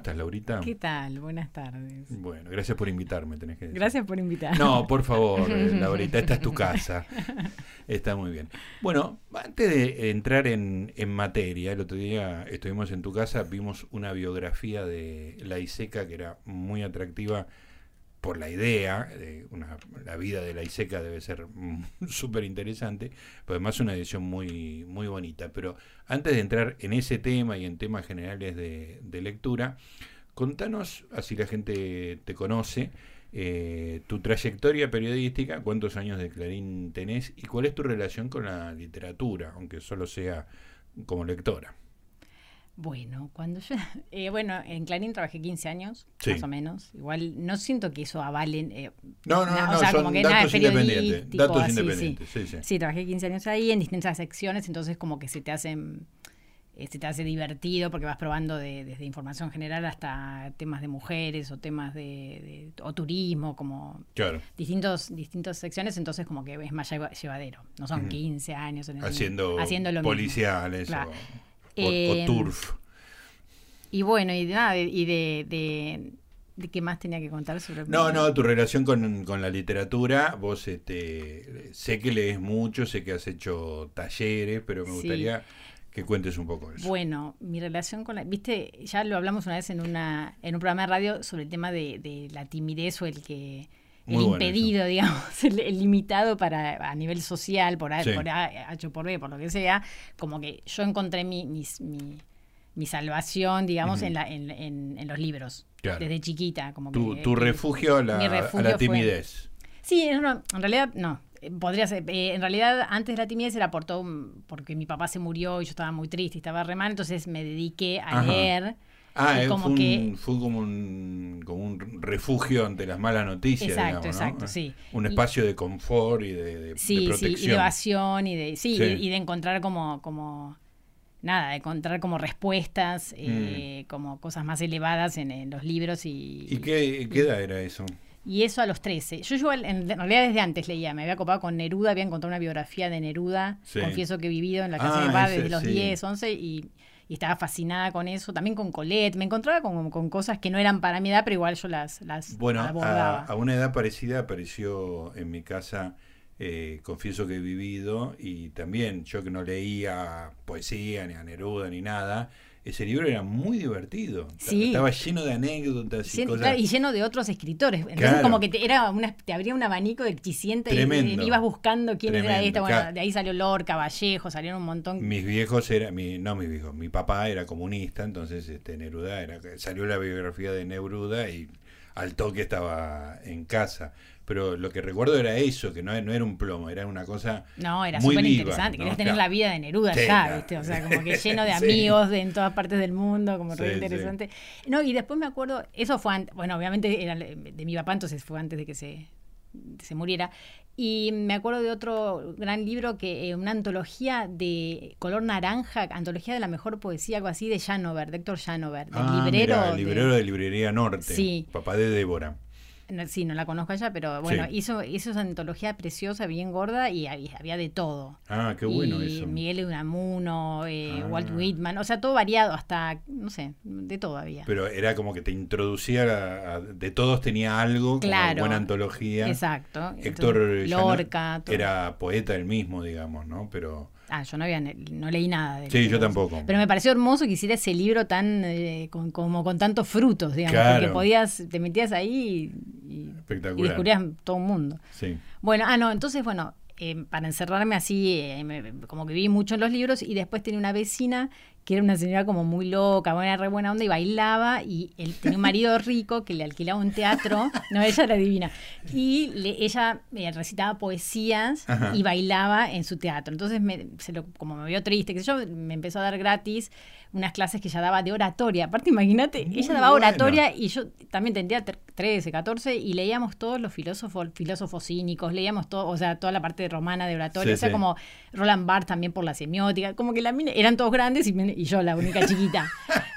estás, Laurita? ¿Qué tal? Buenas tardes. Bueno, gracias por invitarme, tenés que decir. Gracias por invitarme. No, por favor, eh, Laurita, esta es tu casa. Está muy bien. Bueno, antes de entrar en, en materia, el otro día estuvimos en tu casa, vimos una biografía de La Iseca que era muy atractiva por la idea, de una, la vida de la ISECA debe ser súper interesante, pero además una edición muy, muy bonita. Pero antes de entrar en ese tema y en temas generales de, lectura, contanos, así la gente te conoce, eh, tu trayectoria periodística, cuántos años de Clarín tenés y cuál es tu relación con la literatura, aunque solo sea como lectora. Bueno, cuando yo, eh, bueno, en Clarín trabajé 15 años, más o menos. Igual no siento que eso avalen. Eh, no, no, no, o sea, como que datos nada, independientes. Datos independientes, sí. Sí, sí. trabajé 15 años ahí en distintas secciones, entonces como que se te hacen eh, se te hace divertido porque vas probando desde información general hasta temas de mujeres o temas de, o turismo, como claro. distintos distintas secciones, entonces como que es más llevadero. No son 15 años en el, haciendo, haciendo lo policiales o o, eh, turf. Y bueno, y de nada, y de, de, qué más tenía que contar sobre No, no, tu relación con, la literatura, vos este, sé que lees mucho, sé que has hecho talleres, pero me gustaría que cuentes un poco eso. Bueno, mi relación con la, viste, ya lo hablamos una vez en una en un programa de radio sobre el tema de, la timidez o el que el impedido, digamos, el, limitado para a nivel social, por A, por A, H por B, por lo que sea, como que yo encontré mi, mi, salvación, digamos, en, la, en, en, los libros, desde chiquita. Como tu, tu refugio, a la, a la timidez. sí, en realidad no. Podría ser, eh, en realidad antes de la timidez era por todo, porque mi papá se murió y yo estaba muy triste y estaba re mal, entonces me dediqué a leer Ah, como fue, que... fue como un, como un refugio ante las malas noticias. Exacto, exacto, sí. Un espacio de confort y de, sí, protección. Sí, y de evasión y de, sí, Y, de encontrar como, como, nada, de encontrar como respuestas, eh, mm. como cosas más elevadas en, los libros. ¿Y, ¿Y qué, qué edad era eso? Y eso a los 13. Yo, yo en, realidad desde antes leía, me había copado con Neruda, había encontrado una biografía de Neruda, confieso que he vivido en la casa de mi ah, padre desde los 10, 11 y y estaba fascinada con eso, también con Colette, me encontraba con, con cosas que no eran para mi edad, pero igual yo las, las bueno, A, una edad parecida apareció en mi casa, eh, confieso que he vivido, y también yo que no leía poesía, ni a Neruda, ni nada, ese libro era muy divertido. Estaba lleno de anécdotas y cosas. y lleno de otros escritores. Entonces, como que te, era una, te abría un abanico de y, y, ibas buscando quién era esta. Bueno, de ahí salió Lorca, Vallejo, salieron un montón. Mis viejos eran, mi, no mis viejos, mi papá era comunista, entonces este Neruda era, salió la biografía de Neruda y al toque estaba en casa pero lo que recuerdo era eso, que no, no era un plomo, era una cosa. No, era súper interesante. Querías tener la vida de Neruda ya, ¿viste? O sea, como que lleno de amigos de, en todas partes del mundo, como re interesante. No, y después me acuerdo, eso fue antes, bueno, obviamente era de mi papá, entonces fue antes de que se, se muriera. Y me acuerdo de otro gran libro, que eh, una antología de color naranja, antología de la mejor poesía, algo así, de Janover, de Héctor Janover, del ah, librero. librero de, Librería Norte, sí. papá de Débora sí, no la conozco allá, pero bueno, hizo, hizo esa antología preciosa, bien gorda, y había, de todo. Ah, qué bueno eso. Miguel Unamuno, eh, ah. Walt Whitman, o sea, todo variado, hasta, no sé, de todo había. Pero era como que te introducía, de todos tenía algo, claro, como buena antología. Exacto. Héctor Lorca. Era poeta el mismo, digamos, ¿no? Pero... Ah, yo no había no leí nada de Sí, yo tampoco. Pero me pareció hermoso que hiciera ese libro tan eh, con, como con tantos frutos, digamos, porque podías, te metías ahí y, y descubrías todo un mundo. Sí. Bueno, ah, no, entonces, bueno, eh, para encerrarme así, eh, como que vi mucho en los libros y después tenía una vecina que era una señora como muy loca, buena, re buena onda y bailaba y él tenía un marido rico que le alquilaba un teatro, no, ella era divina, y ella eh, recitaba poesías y bailaba en su teatro. Entonces, me, se lo, como me vio triste, que yo, me empezó a dar gratis unas clases que ella daba de oratoria. Aparte, imagínate, ella daba oratoria y yo también tendría 13, 14 y leíamos todos los filósofos, filósofos cínicos, leíamos todo, o sea, toda la parte romana de oratoria, o sea, como Roland Barthes también por la semiótica, como que la eran todos grandes y, yo la única chiquita.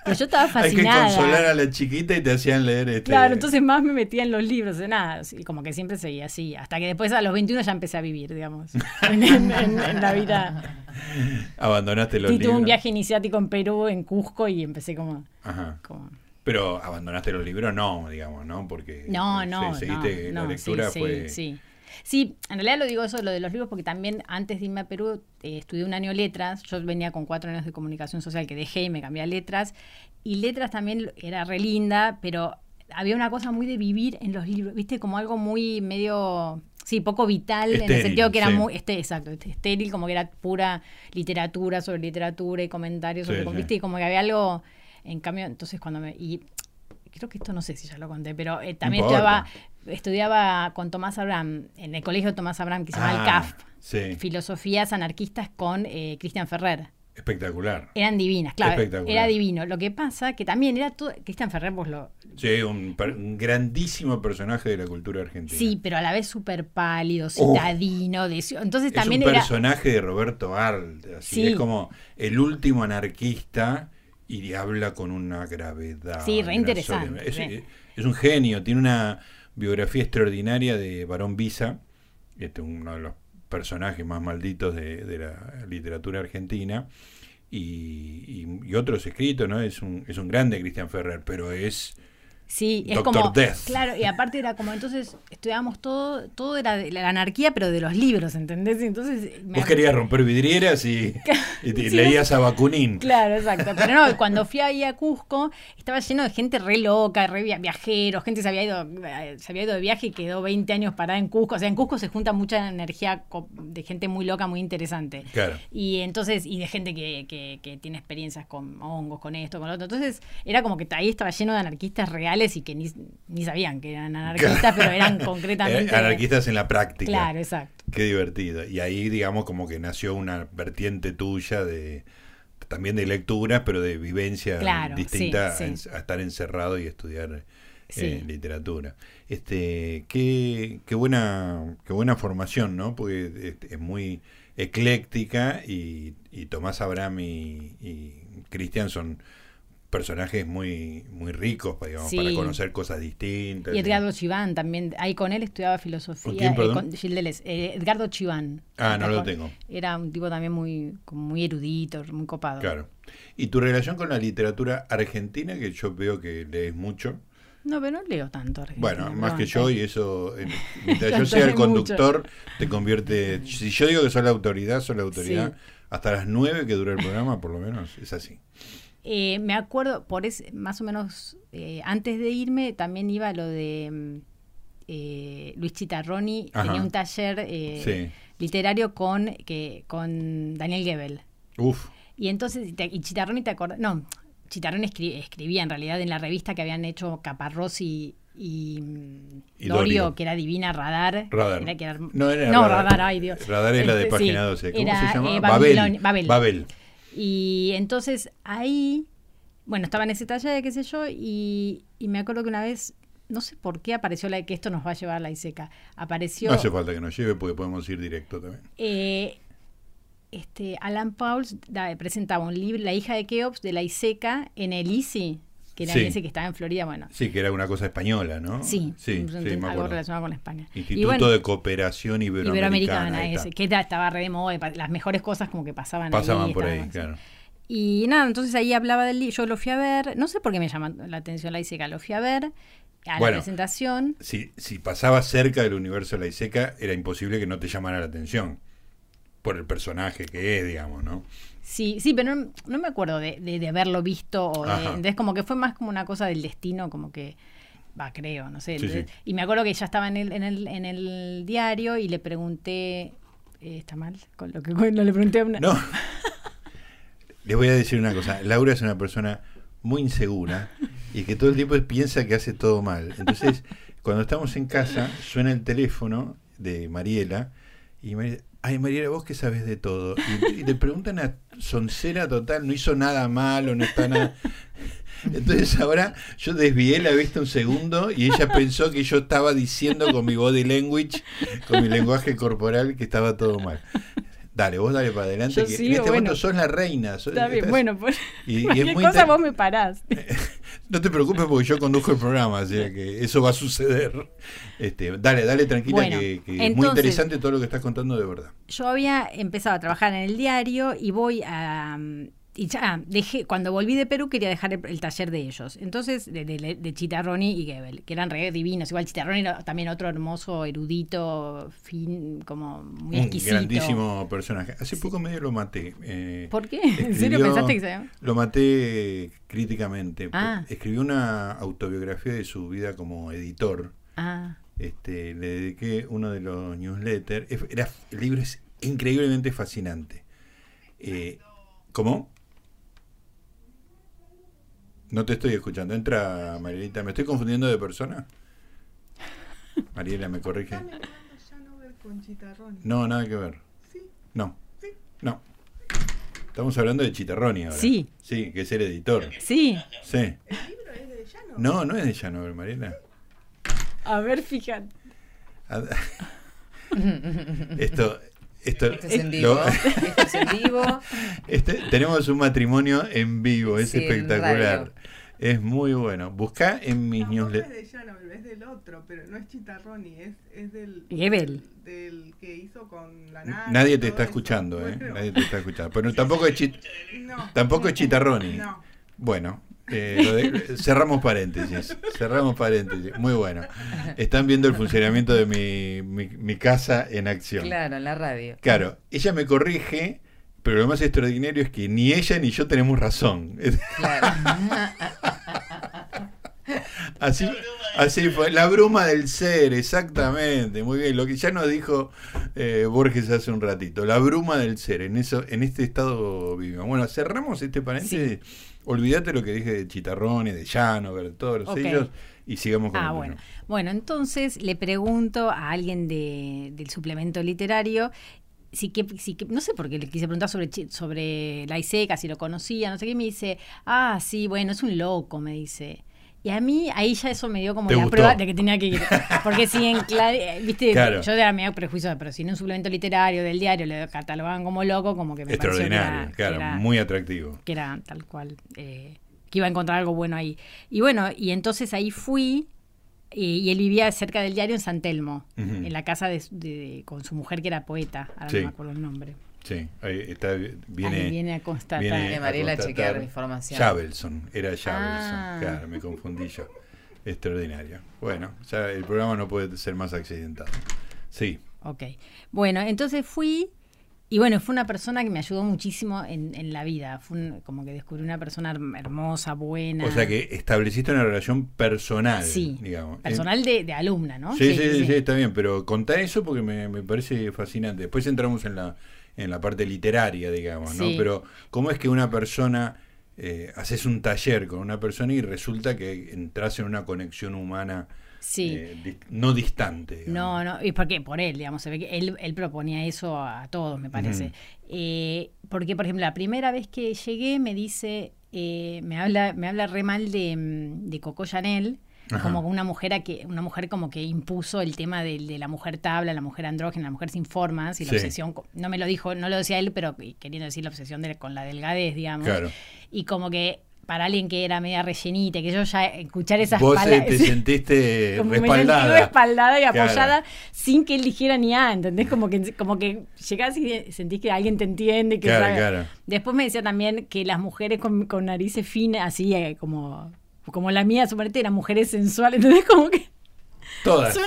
Pero yo estaba fascinada. Hay que consolar a la chiquita y te hacían leer este. Claro, entonces más me metía en los libros, de nada, y como que siempre seguía así, hasta que después a los 21 ya empecé a vivir, digamos, en la vida Abandonaste los sí, tuve un viaje iniciático en Perú, en Cusco, y empecé como... Pero abandonaste los libros, no, digamos, ¿no? Porque no, no, seguiste no, la lectura sí, fue... Sí, sí. en realidad lo digo eso, lo de los libros, porque también antes de irme a Perú eh, estudié un año letras. Yo venía con cuatro años de comunicación social que dejé y me cambié a letras. Y letras también era re linda, pero había una cosa muy de vivir en los libros, ¿viste? Como algo muy medio Sí, poco vital, en el sentido que era muy, este, exacto, este, estéril, como que era pura literatura sobre literatura y comentarios sobre, ¿viste? Y como que había algo, en cambio, entonces cuando me, y creo que esto no sé si ya lo conté, pero eh, también estudiaba, estudiaba con Tomás Abraham, en el colegio de Tomás Abraham, que se llama el ah, CAF, Filosofías Anarquistas con eh, Cristian Ferrer. Espectacular. Eran divinas, claro. Era divino. Lo que pasa que también era todo. Cristian Ferrer, vos lo. Sí, un, grandísimo personaje de la cultura argentina. Sí, pero a la vez súper pálido, citadino. entonces también es un personaje de Roberto Arlt. Así es como el último anarquista y habla con una gravedad. Sí, re interesante. Es, un genio, tiene una biografía extraordinaria de Barón Visa, este, uno de los personajes más malditos de, la literatura argentina. Y, y, otros escritos, ¿no? Es un, es un grande Cristian Ferrer, pero es Sí, es como. Claro, y aparte era como, entonces estudiábamos todo, todo era de la anarquía, pero de los libros, ¿entendés? Entonces. Vos querías romper vidrieras y, leías a Bakunin. Claro, exacto. Pero no, cuando fui ahí a Cusco, estaba lleno de gente re loca, re viajeros, gente se había ido, se había ido de viaje y quedó 20 años parada en Cusco. O sea, en Cusco se junta mucha energía de gente muy loca, muy interesante. Claro. Y entonces, y de gente que, que, que tiene experiencias con hongos, con esto, con lo otro. Entonces, era como que ahí estaba lleno de anarquistas reales y que ni, ni sabían que eran anarquistas, pero eran concretamente... anarquistas en la práctica. Claro, exacto. Qué divertido. Y ahí, digamos, como que nació una vertiente tuya de también de lectura, pero de vivencia distinta A, estar encerrado y estudiar eh, literatura. Este, qué, qué buena, qué buena formación, ¿no? Porque es, muy ecléctica y, y Tomás Abraham y, y Cristian son personajes muy muy ricos digamos, para conocer cosas distintas. Y Edgardo Chiván también, ahí con él estudiaba filosofía. ¿Con quién, eh, eh, Edgardo Chiván. Ah, no lo tengo. Era un tipo también muy, muy erudito, muy copado. Claro. ¿Y tu relación con la literatura argentina, que yo veo que lees mucho? No, pero no leo tanto Bueno, más que yo, y eso, mientras yo sea el conductor, te convierte. Si yo digo que soy la autoridad, soy la autoridad. Hasta las nueve que dura el programa, por lo menos, es así. Eh, me acuerdo, por ese, más o menos eh, antes de irme, también iba lo de mm, eh, Luis Chitarroni, tenía un taller literario con, que, con Daniel Gebel. Uf. Y entonces, y Chitarroni te acordás, no, Chitarroni escribía en realidad en la revista que habían hecho Caparrós y, y, Dorio, que era Divina Radar. Radar. no, era radar, ay Dios. Radar es la de este, página 12. ¿Cómo se llama? Babel. Babel. Y entonces ahí, bueno, estaba en ese taller, qué sé yo, y, me acuerdo que una vez, no sé por qué apareció la que esto nos va a llevar a la ISECA. Apareció. No hace falta que nos lleve porque podemos ir directo también. Eh, este, Alan Pauls presentaba un libro, La hija de Keops, de la ISECA, en el ICI, que era ese que estaba en Florida, bueno. Sí, que era una cosa española, ¿no? Sí, sí, algo relacionado con España. Instituto de Cooperación Iberoamericana. ese, que estaba re de moda, las mejores cosas como que pasaban Pasaban por ahí, claro. Y nada, entonces ahí hablaba del libro, yo lo fui a ver, no sé por qué me llama la atención la ISECA, lo fui a ver a la presentación. Si, si pasaba cerca del universo de la ISECA, era imposible que no te llamara la atención por el personaje que es, digamos, ¿no? Sí, sí, pero no, me acuerdo de, de, haberlo visto. O entonces, como que fue más como una cosa del destino, como que. Va, creo, no sé. Y me acuerdo que ya estaba en el, en el, en el diario y le pregunté. Eh, ¿Está mal? Con lo que no le pregunté a una. No. le voy a decir una cosa. Laura es una persona muy insegura y que todo el tiempo piensa que hace todo mal. Entonces, cuando estamos en casa, suena el teléfono de Mariela y Mariela ay Mariela, vos que sabes de todo. Y, le preguntan a Soncera total, no hizo nada malo, no está nada. Entonces ahora yo desvié la vista un segundo y ella pensó que yo estaba diciendo con mi body language, con mi lenguaje corporal, que estaba todo mal. Dale, vos dale para adelante. que en este momento sos la reina. está bien, bueno, pues, y, y cosa vos me parás. no te preocupes porque yo conduzco el programa, así que eso va a suceder. Este, dale, dale tranquila, que, es muy interesante todo lo que estás contando de verdad. Yo había empezado a trabajar en el diario y voy a, y ya dejé, cuando volví de Perú quería dejar el, taller de ellos. Entonces, de, de, Chitarroni y Gebel, que eran re divinos. Igual Chitarroni era también otro hermoso, erudito, fin, como muy exquisito. Un grandísimo personaje. Hace poco medio lo maté. Eh, ¿Por qué? ¿En serio pensaste que se Lo maté críticamente. Ah. Escribió una autobiografía de su vida como editor. Ah. Este, le dediqué uno de los newsletters. Era, el libro es increíblemente fascinante. Eh, ¿Cómo? No te estoy escuchando. Entra, Marielita. ¿Me estoy confundiendo de persona? Mariela, ¿me corrige? No, nada que ver. ¿Sí? No. ¿Sí? No. Estamos hablando de Chitarroni ahora. Sí. Sí, que es el editor. Sí. Sí. ¿El libro es de Llano? No, no es de Llano, Mariela. A ver, fíjate. Esto, esto, es en vivo. esto es en vivo. Este, tenemos un matrimonio en vivo, es espectacular. Es muy bueno. Busca en mis no, No es de es del otro, pero no es Chitarroni, es, es del, del, del, que hizo con la nana. Nadie te está escuchando, ¿eh? Nadie te está escuchando. Pero tampoco es, chit, no, tampoco es Chitarroni. No. Bueno, eh, cerramos paréntesis. Cerramos paréntesis. Muy bueno. Están viendo el funcionamiento de mi, mi, casa en acción. Claro, en la radio. Claro, ella me corrige, pero lo más extraordinario es que ni ella ni yo tenemos razón. Claro. Así, así fue, la bruma del ser, exactamente, muy bien, lo que ya nos dijo eh, Borges hace un ratito, la bruma del ser, en eso, en este estado vivimos. Bueno, cerramos este paréntesis Olvídate lo que dije de Chitarrón y de Llano, de todos los sellos y sigamos con Ah, bueno. Bueno, entonces le pregunto a alguien de, del suplemento literario si que, si que, no sé por qué le quise preguntar sobre, sobre la ISECA, si lo conocía, no sé qué, me dice, ah, sí, bueno, es un loco, me dice. Y a mí, ahí ya eso me dio como la prueba de que tenía que ir. Porque si en eh, viste, claro. yo era medio prejuicio, pero si en un suplemento literario del diario le catalogaban como loco, como que me Extraordinario, que claro, muy atractivo. Que era tal cual, eh, que iba a encontrar algo bueno ahí. Y bueno, y entonces ahí fui, y, él vivía cerca del diario en San Telmo, en la casa de, con su mujer que era poeta, ahora no me acuerdo el nombre. Sí, ahí está, viene, viene a constatar. Viene Mariela a chequear información. Javelson, era Javelson, ah. claro, me confundí yo. Extraordinario. Bueno, ya el programa no puede ser más accidentado. Sí. Ok. Bueno, entonces fui y bueno, fue una persona que me ayudó muchísimo en, en la vida. Fue como que descubrí una persona hermosa, buena. O sea que estableciste una relación personal, sí, digamos. Personal de, de, alumna, ¿no? Sí sí, sí está bien, pero contá eso porque me, me parece fascinante. Después entramos en la en la parte literaria, digamos, ¿no? Pero ¿cómo es que una persona, eh, haces un taller con una persona y resulta que entras en una conexión humana eh, no distante? No, no, y porque por él, digamos, se ve que él, él proponía eso a todos, me parece. Eh, porque, por ejemplo, la primera vez que llegué me dice, me, habla, me habla re mal de, mm, de Coco Chanel, como una mujer a que una mujer como que impuso el tema de, la mujer tabla, la mujer andrógena, la mujer sin formas y la obsesión, no me lo dijo, no lo decía él, pero queriendo decir la obsesión de, con la delgadez, digamos. Y como que para alguien que era media rellenita, que yo ya escuchar esas Vos eh, palabras. te sentiste respaldada. respaldada y apoyada sin que él dijera ni a, ¿entendés? Como que, como que llegás y sentís que alguien te entiende. Que Después me decía también que las mujeres con, con narices finas, así eh, como como la mía, suponete, eran mujeres sensuales, entonces como que... Todas.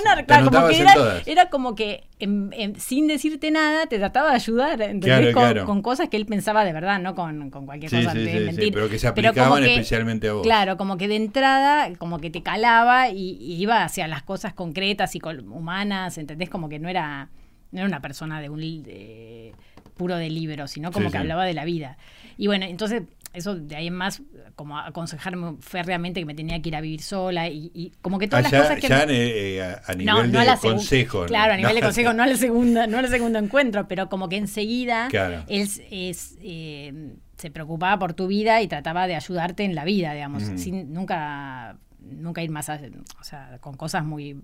como que era, como que sin decirte nada te trataba de ayudar, ¿entendés? con, cosas que él pensaba de verdad, no con, cualquier cosa sí, de mentir. pero que se aplicaban especialmente a vos. Claro, como que de entrada, como que te calaba y, iba hacia las cosas concretas y humanas, ¿entendés? Como que no era, no era una persona de un puro de libro, sino como que hablaba de la vida. Y bueno, entonces eso de ahí en más, como aconsejarme férreamente que me tenía que ir a vivir sola y, como que todas las cosas que... Ya eh, a, nivel de consejo. Claro, a nivel de consejo, no al segunda, no al segundo encuentro, pero como que enseguida él es, eh, se preocupaba por tu vida y trataba de ayudarte en la vida, digamos, sin nunca nunca ir más allá, o sea, con cosas muy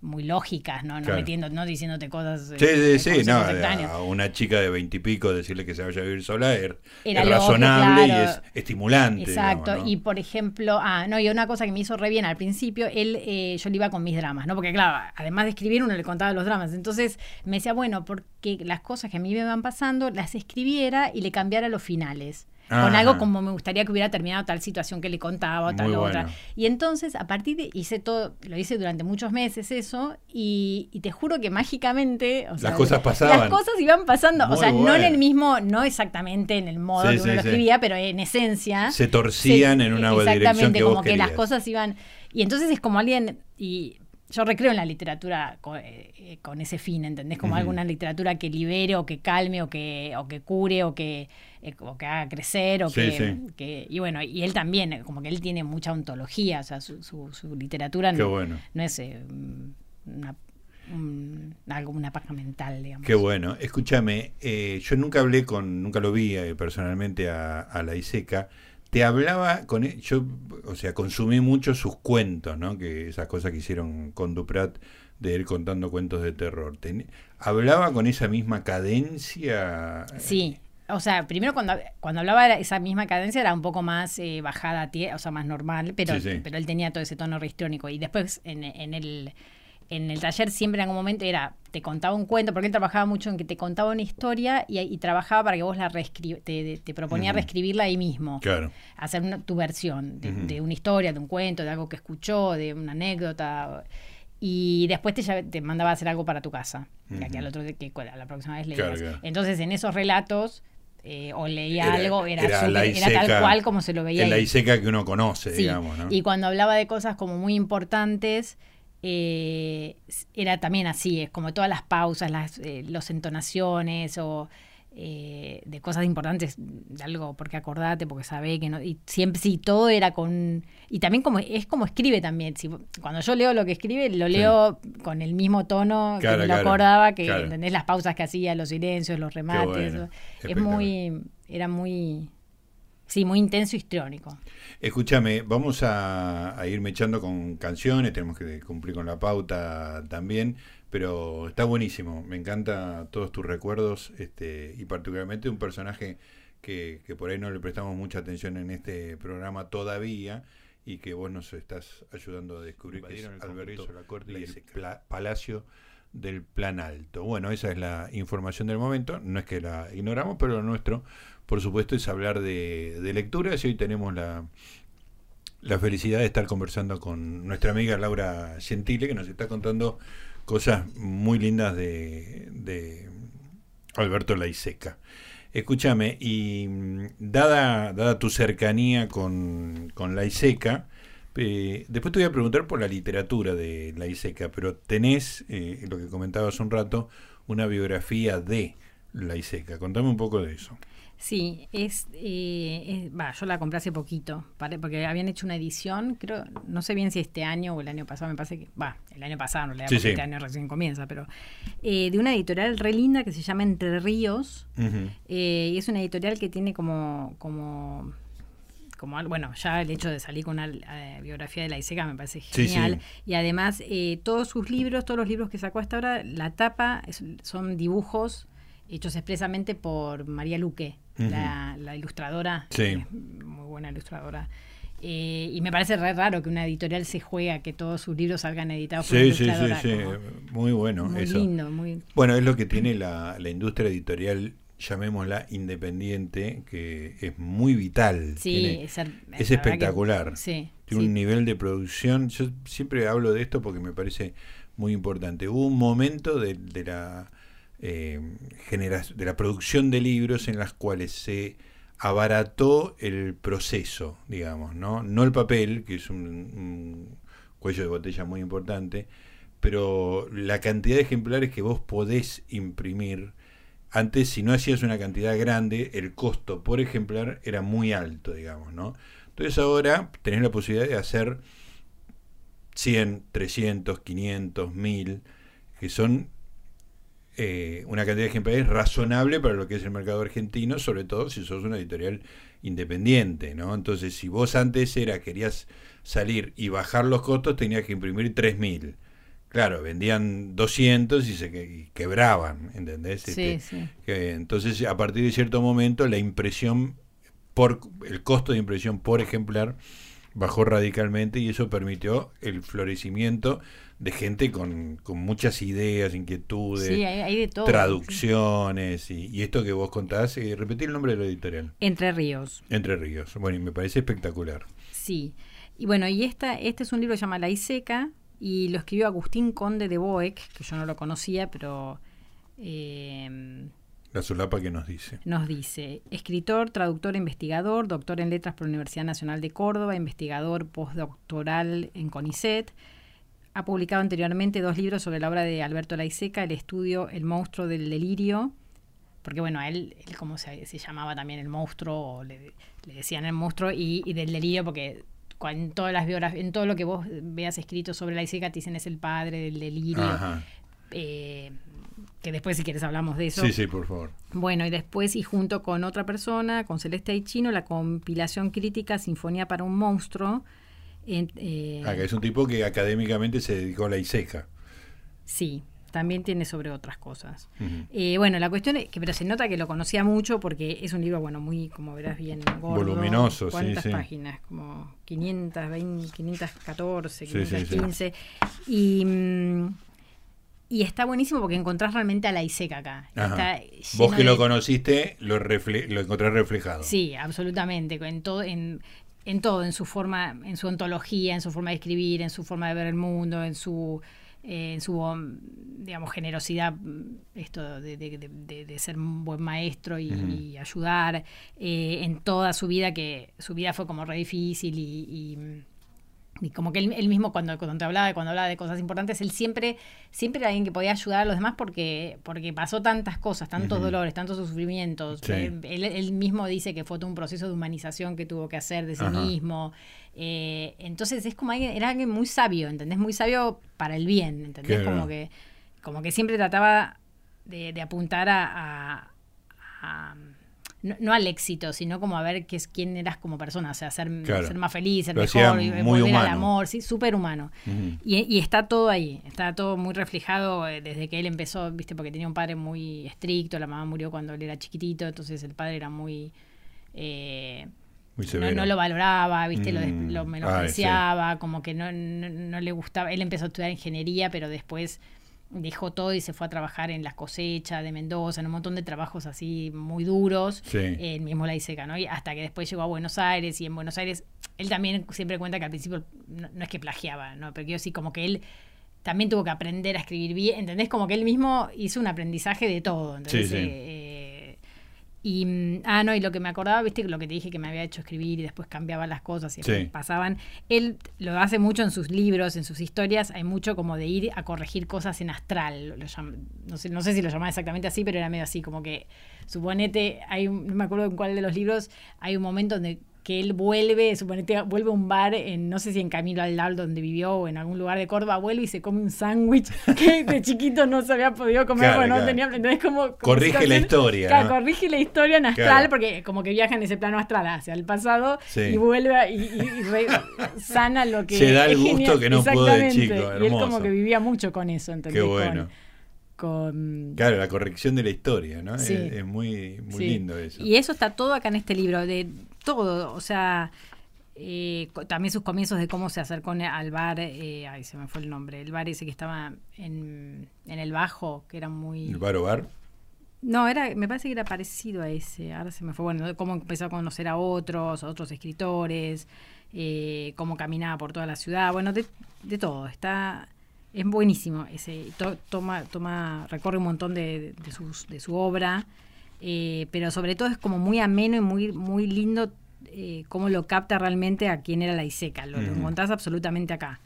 muy lógicas, ¿no? No metiendo, no diciéndote cosas. Sí, sí, sí, no, a una chica de veintipico decirle que se vaya a vivir sola es, razonable y es estimulante. Exacto, y por ejemplo, ah, no, y una cosa que me hizo re bien al principio, él, eh, yo le iba con mis dramas, ¿no? Porque claro, además de escribir, uno le contaba los dramas. Entonces me decía, bueno, porque las cosas que a mí me van pasando, las escribiera y le cambiara los finales. Con algo como me gustaría que hubiera terminado tal situación que le contaba o tal otra. Y entonces, a partir de, hice todo, lo hice durante muchos meses eso, y, te juro que mágicamente, las cosas pasaban. Las cosas iban pasando, o sea, no en el mismo, no exactamente en el modo que uno lo escribía, pero en esencia. Se torcían en una dirección Exactamente, como que las cosas iban, y entonces es como alguien, y yo recreo en la literatura eh, eh, con, ese fin, ¿entendés? Como alguna literatura que libere o que calme o que, o que cure o que, eh, que haga crecer o que, Y bueno, y él también, como que él tiene mucha ontología, o sea, su, su, literatura no, no, es una, una paja mental, digamos. Qué bueno. Escúchame, yo nunca hablé con, nunca lo vi personalmente a, a la ISECA. Te hablaba con e, yo o sea consumí mucho sus cuentos no que esas cosas que hicieron con Duprat de él contando cuentos de terror. Hablaba con esa misma cadencia sí o sea, primero cuando, cuando hablaba esa misma cadencia era un poco más eh, bajada, o sea, más normal, pero, pero él tenía todo ese tono ristrónico. Y después en, en el en el taller siempre en algún momento era, te contaba un cuento, porque él trabajaba mucho en que te contaba una historia y, trabajaba para que vos la te, te, proponía reescribirla ahí mismo. Claro. Hacer tu versión de, una historia, de un cuento, de algo que escuchó, de una anécdota. Y después te, te mandaba a hacer algo para tu casa. que al otro que la próxima vez leías. Entonces, en esos relatos eh, o leía algo, era, era, tal cual como se lo veía. En la Iseca que uno conoce, digamos. Y cuando hablaba de cosas como muy importantes, eh, era también así, es como todas las pausas, las eh, los entonaciones o eh, de cosas importantes, de algo, porque acordate, porque sabe que no, y siempre sí, todo era con, y también como es como escribe también, si, cuando yo leo lo que escribe, lo leo con el mismo tono que me lo acordaba, que entendés las pausas que hacía, los silencios, los remates, es muy, era muy, sí, muy intenso y histriónico. Escúchame, vamos a, a irme echando con canciones, tenemos que cumplir con la pauta también, pero está buenísimo, me encanta todos tus recuerdos este, y particularmente un personaje que, que por ahí no le prestamos mucha atención en este programa todavía y que vos nos estás ayudando a descubrir que es Alberto la Corte y el Palacio del Plan Alto. Bueno, esa es la información del momento, no es que la ignoramos, pero lo nuestro por supuesto, es hablar de, de lecturas y hoy tenemos la, la felicidad de estar conversando con nuestra amiga Laura Gentile, que nos está contando cosas muy lindas de, de Alberto Laiseca. Escúchame, y mm, dada, dada tu cercanía con, con Laiseca, eh, después te voy a preguntar por la literatura de Laiseca, pero tenés, eh, lo que comentabas un rato, una biografía de Laiseca. Contame un poco de eso. Sí, es, eh, yo la compré hace poquito, porque habían hecho una edición, creo, no sé bien si este año o el año pasado, me parece que, va, el año pasado, no le este año recién comienza, pero eh, de una editorial re linda que se llama Entre Ríos, eh, y es una editorial que tiene como, como como bueno, ya el hecho de salir con una eh, biografía de la ISECA me parece genial. Y además, todos sus libros, todos los libros que sacó hasta ahora, la tapa son dibujos hechos expresamente por María Luque, la, ilustradora, muy buena ilustradora. Eh, y me parece re raro que una editorial se juega que todos sus libros salgan editados por una ilustradora. Sí, sí, sí, muy bueno. Muy lindo, muy... Bueno, es lo que tiene la, la industria editorial llamémosla independiente, que es muy vital. Sí, es, espectacular. tiene un nivel de producción. Yo siempre hablo de esto porque me parece muy importante. Hubo un momento de la eh, de la producción de libros en las cuales se abarató el proceso, digamos, ¿no? No el papel, que es un, cuello de botella muy importante, pero la cantidad de ejemplares que vos podés imprimir. Antes, si no hacías una cantidad grande, el costo por ejemplar era muy alto, digamos, ¿no? Entonces ahora tenés la posibilidad de hacer 100, 300, 500, 1000, que son eh, una cantidad de ejemplares razonable para lo que es el mercado argentino, sobre todo si sos una editorial independiente, ¿no? Entonces, si vos antes era, querías salir y bajar los costos, tenías que imprimir 3.000. Claro, vendían 200 y se quebraban, ¿entendés? Sí, este, sí. entonces, a partir de cierto momento, la impresión, por el costo de impresión por ejemplar bajó radicalmente y eso permitió el florecimiento de gente con, muchas ideas, inquietudes, traducciones y, esto que vos contás. Eh, repetir el nombre de la editorial. Entre Ríos. Entre Ríos. Bueno, y me parece espectacular. Sí. Y bueno, y esta, este es un libro que se llama La Iseca y lo escribió Agustín Conde de Boeck, que yo no lo conocía, pero... Eh, la solapa que nos dice. Nos dice, escritor, traductor, investigador, doctor en letras por la Universidad Nacional de Córdoba, investigador postdoctoral en CONICET. Ha publicado anteriormente dos libros sobre la obra de Alberto Laiseca, el estudio El monstruo del delirio, porque bueno, a él, él como se, llamaba también el monstruo, o le, decían el monstruo, y, del delirio, porque en todas las biografías, en todo lo que vos veas escrito sobre Laiseca, te dicen es el padre del delirio. Eh, que después si quieres hablamos de eso. Sí, sí, por favor. Bueno, y después y junto con otra persona, con Celeste Chino, la compilación crítica Sinfonía para un monstruo. Eh, ah, que es un tipo que académicamente se dedicó a la ISECA. Sí, también tiene sobre otras cosas. Eh, bueno, la cuestión es que, pero se nota que lo conocía mucho porque es un libro, bueno, muy, como verás, bien gordo. Voluminoso, ¿Cuántas sí, páginas? Como 520, 514, 515. y... Mm, y está buenísimo porque encontrás realmente a la ISECA acá. Vos que lo conociste, lo, lo encontrás reflejado. Sí, absolutamente. En todo, en, en todo, en su forma, en su ontología, en su forma de escribir, en su forma de ver el mundo, en su eh, en su digamos generosidad esto de, de, ser un buen maestro y, ayudar eh, en toda su vida que su vida fue como re difícil y y como que él, mismo cuando, cuando te hablaba, cuando hablaba de cosas importantes, él siempre, siempre era alguien que podía ayudar a los demás porque, porque pasó tantas cosas, tantos dolores, tantos sufrimientos. Eh, él, mismo dice que fue todo un proceso de humanización que tuvo que hacer de sí mismo. Eh, entonces es como alguien, era alguien muy sabio, ¿entendés? Muy sabio para el bien, ¿entendés? como que, como que siempre trataba de, apuntar a no, al éxito, sino como a ver qué es, quién eras como persona, o sea, ser, ser más feliz, ser mejor, volver al amor, sí, súper humano. y, está todo ahí, está todo muy reflejado eh, desde que él empezó, viste, porque tenía un padre muy estricto, la mamá murió cuando él era chiquitito, entonces el padre era muy... Eh, no, lo valoraba, ¿viste? lo, mm. lo menospreciaba, como que no, no, le gustaba. Él empezó a estudiar ingeniería, pero después dejó todo y se fue a trabajar en las cosechas de Mendoza, en un montón de trabajos así muy duros, en mismo la Iseca, ¿no? Y hasta que después llegó a Buenos Aires y en Buenos Aires, él también siempre cuenta que al principio no, es que plagiaba, ¿no? Pero yo sí como que él también tuvo que aprender a escribir bien, ¿entendés? Como que él mismo hizo un aprendizaje de todo, entonces, eh, y, mm, ah, no, y lo que me acordaba, viste, lo que te dije que me había hecho escribir y después cambiaba las cosas y pasaban. Él lo hace mucho en sus libros, en sus historias, hay mucho como de ir a corregir cosas en astral. no, sé, no sé si lo llamaba exactamente así, pero era medio así, como que, suponete, hay, no me acuerdo en cuál de los libros, hay un momento donde que él vuelve, suponete, vuelve a un bar, en, no sé si en Camilo al Lal donde vivió o en algún lugar de Córdoba, vuelve y se come un sándwich que de chiquito no se había podido comer, no tenía, entonces como... corrige la historia. Corrige la historia en astral, porque como que viaja en ese plano astral hacia el pasado y vuelve y, sana lo que... Se da el gusto que no pudo de chico, Y él como que vivía mucho con eso, ¿entendés? Qué bueno. Con, Claro, la corrección de la historia, ¿no? Es, muy, muy lindo eso. Y eso está todo acá en este libro, de todo, o sea, eh, también sus comienzos de cómo se acercó al bar, eh, ay, se me fue el nombre, el bar ese que estaba en, en el Bajo, que era muy... ¿El bar o bar? No, era, me parece que era parecido a ese, ahora se me fue, bueno, cómo empezó a conocer a otros, a otros escritores, eh, cómo caminaba por toda la ciudad, bueno, de, de todo, está... Es buenísimo, ese toma, toma, recorre un montón de, de, sus, de su obra eh, pero sobre todo es como muy ameno y muy, muy lindo eh, cómo lo capta realmente a quién era la Iseca. Lo, encontrás absolutamente acá.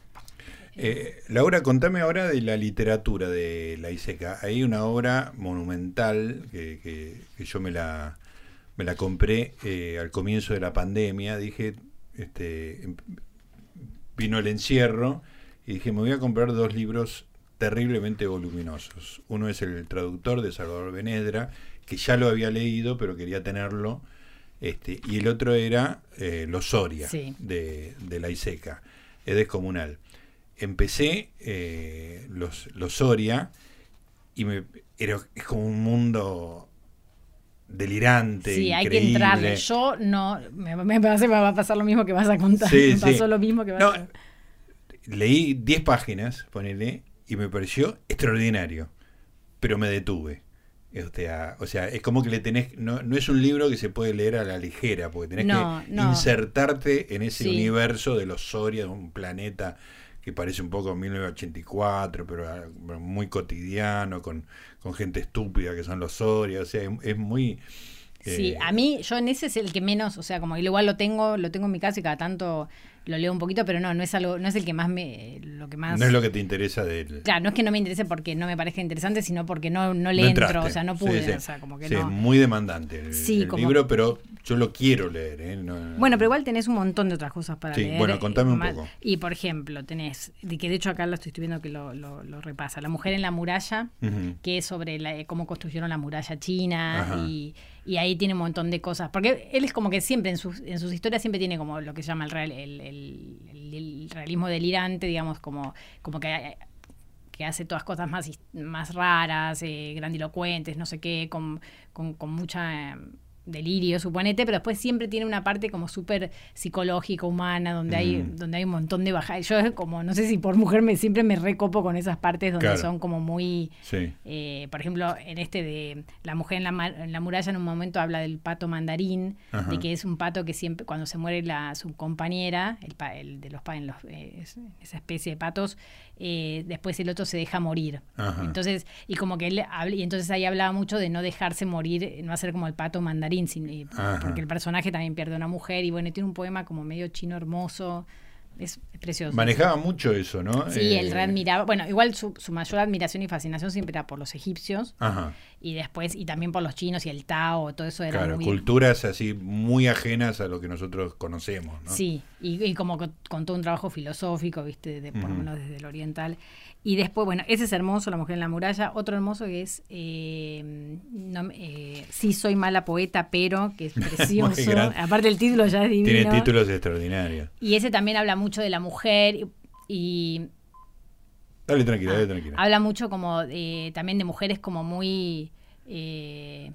Eh, Laura, contame ahora de la literatura de la Iseca. Hay una obra monumental que, que, yo me la, me la compré al comienzo de la pandemia. Dije, este, em, vino el encierro y dije, me voy a comprar dos libros terriblemente voluminosos. Uno es El traductor de Salvador Benedra que ya lo había leído, pero quería tenerlo. Este, y el otro era eh, Los Soria, de, de, la ISECA, es descomunal. Empecé eh, los, los Soria y me, era, es como un mundo delirante. Sí, hay que entrarle. Yo no, me, me, va a pasar lo mismo que vas a contar. me pasó lo mismo que vas a Leí 10 páginas, ponele, y me pareció extraordinario, pero me detuve. O sea, o sea, es como que le tenés, no, no es un libro que se puede leer a la ligera, porque tenés que insertarte en ese universo de los Soria, de un planeta que parece un poco 1984, pero ah, muy cotidiano, con, con gente estúpida que son los Soria, o sea, es, muy... Sí, eh, a mí, yo en ese es el que menos, o sea, como igual lo tengo, lo tengo en mi casa y cada tanto lo leo un poquito, pero no, no es algo, no es el que más me, lo que más. No es lo que te interesa de él. Claro, no es que no me interese porque no me parezca interesante, sino porque no, no le entro, o sea, no pude, o sea, como que sí, no. muy demandante el, libro, pero yo lo quiero leer. ¿eh? bueno, pero igual tenés un montón de otras cosas para leer. Bueno, contame un poco. Y por ejemplo, tenés, de que de hecho acá lo estoy viendo que lo, lo, repasa, La mujer en la muralla, que es sobre la, cómo construyeron la muralla china y y ahí tiene un montón de cosas. Porque él es como que siempre, en sus, en sus historias, siempre tiene como lo que se llama el, real, el, realismo delirante, digamos, como, como que, que hace todas cosas más, más raras, eh, grandilocuentes, no sé qué, con, con, con mucha delirio, suponete, pero después siempre tiene una parte como súper psicológica, humana, donde hay, mm. donde hay un montón de bajadas. Yo como, no sé si por mujer me siempre me recopo con esas partes donde son como muy, eh, por ejemplo, en este de la mujer en la, en la muralla en un momento habla del pato mandarín, de que es un pato que siempre, cuando se muere la, su compañera, el, el de los, en los eh, esa especie de patos, eh, después el otro se deja morir. Entonces, y como que él y entonces ahí hablaba mucho de no dejarse morir, no hacer como el pato mandarín, porque el personaje también pierde a una mujer y bueno, tiene un poema como medio chino hermoso. Es, precioso. Manejaba mucho eso, ¿no? Sí, él eh, admiraba. Bueno, igual su, mayor admiración y fascinación siempre era por los egipcios. Y después, y también por los chinos y el Tao, todo eso era. Claro, culturas así muy ajenas a lo que nosotros conocemos, ¿no? Sí, y, como con, todo un trabajo filosófico, ¿viste? De, por lo menos desde el oriental. Y después, bueno, ese es hermoso, La mujer en la muralla. Otro hermoso que es eh, eh Sí, soy mala poeta, pero, que es precioso. Aparte el título ya es divino. Tiene títulos extraordinarios. Y ese también habla mucho de la mujer y... dale tranquila, dale tranquila. Habla mucho como también de mujeres como muy... Eh,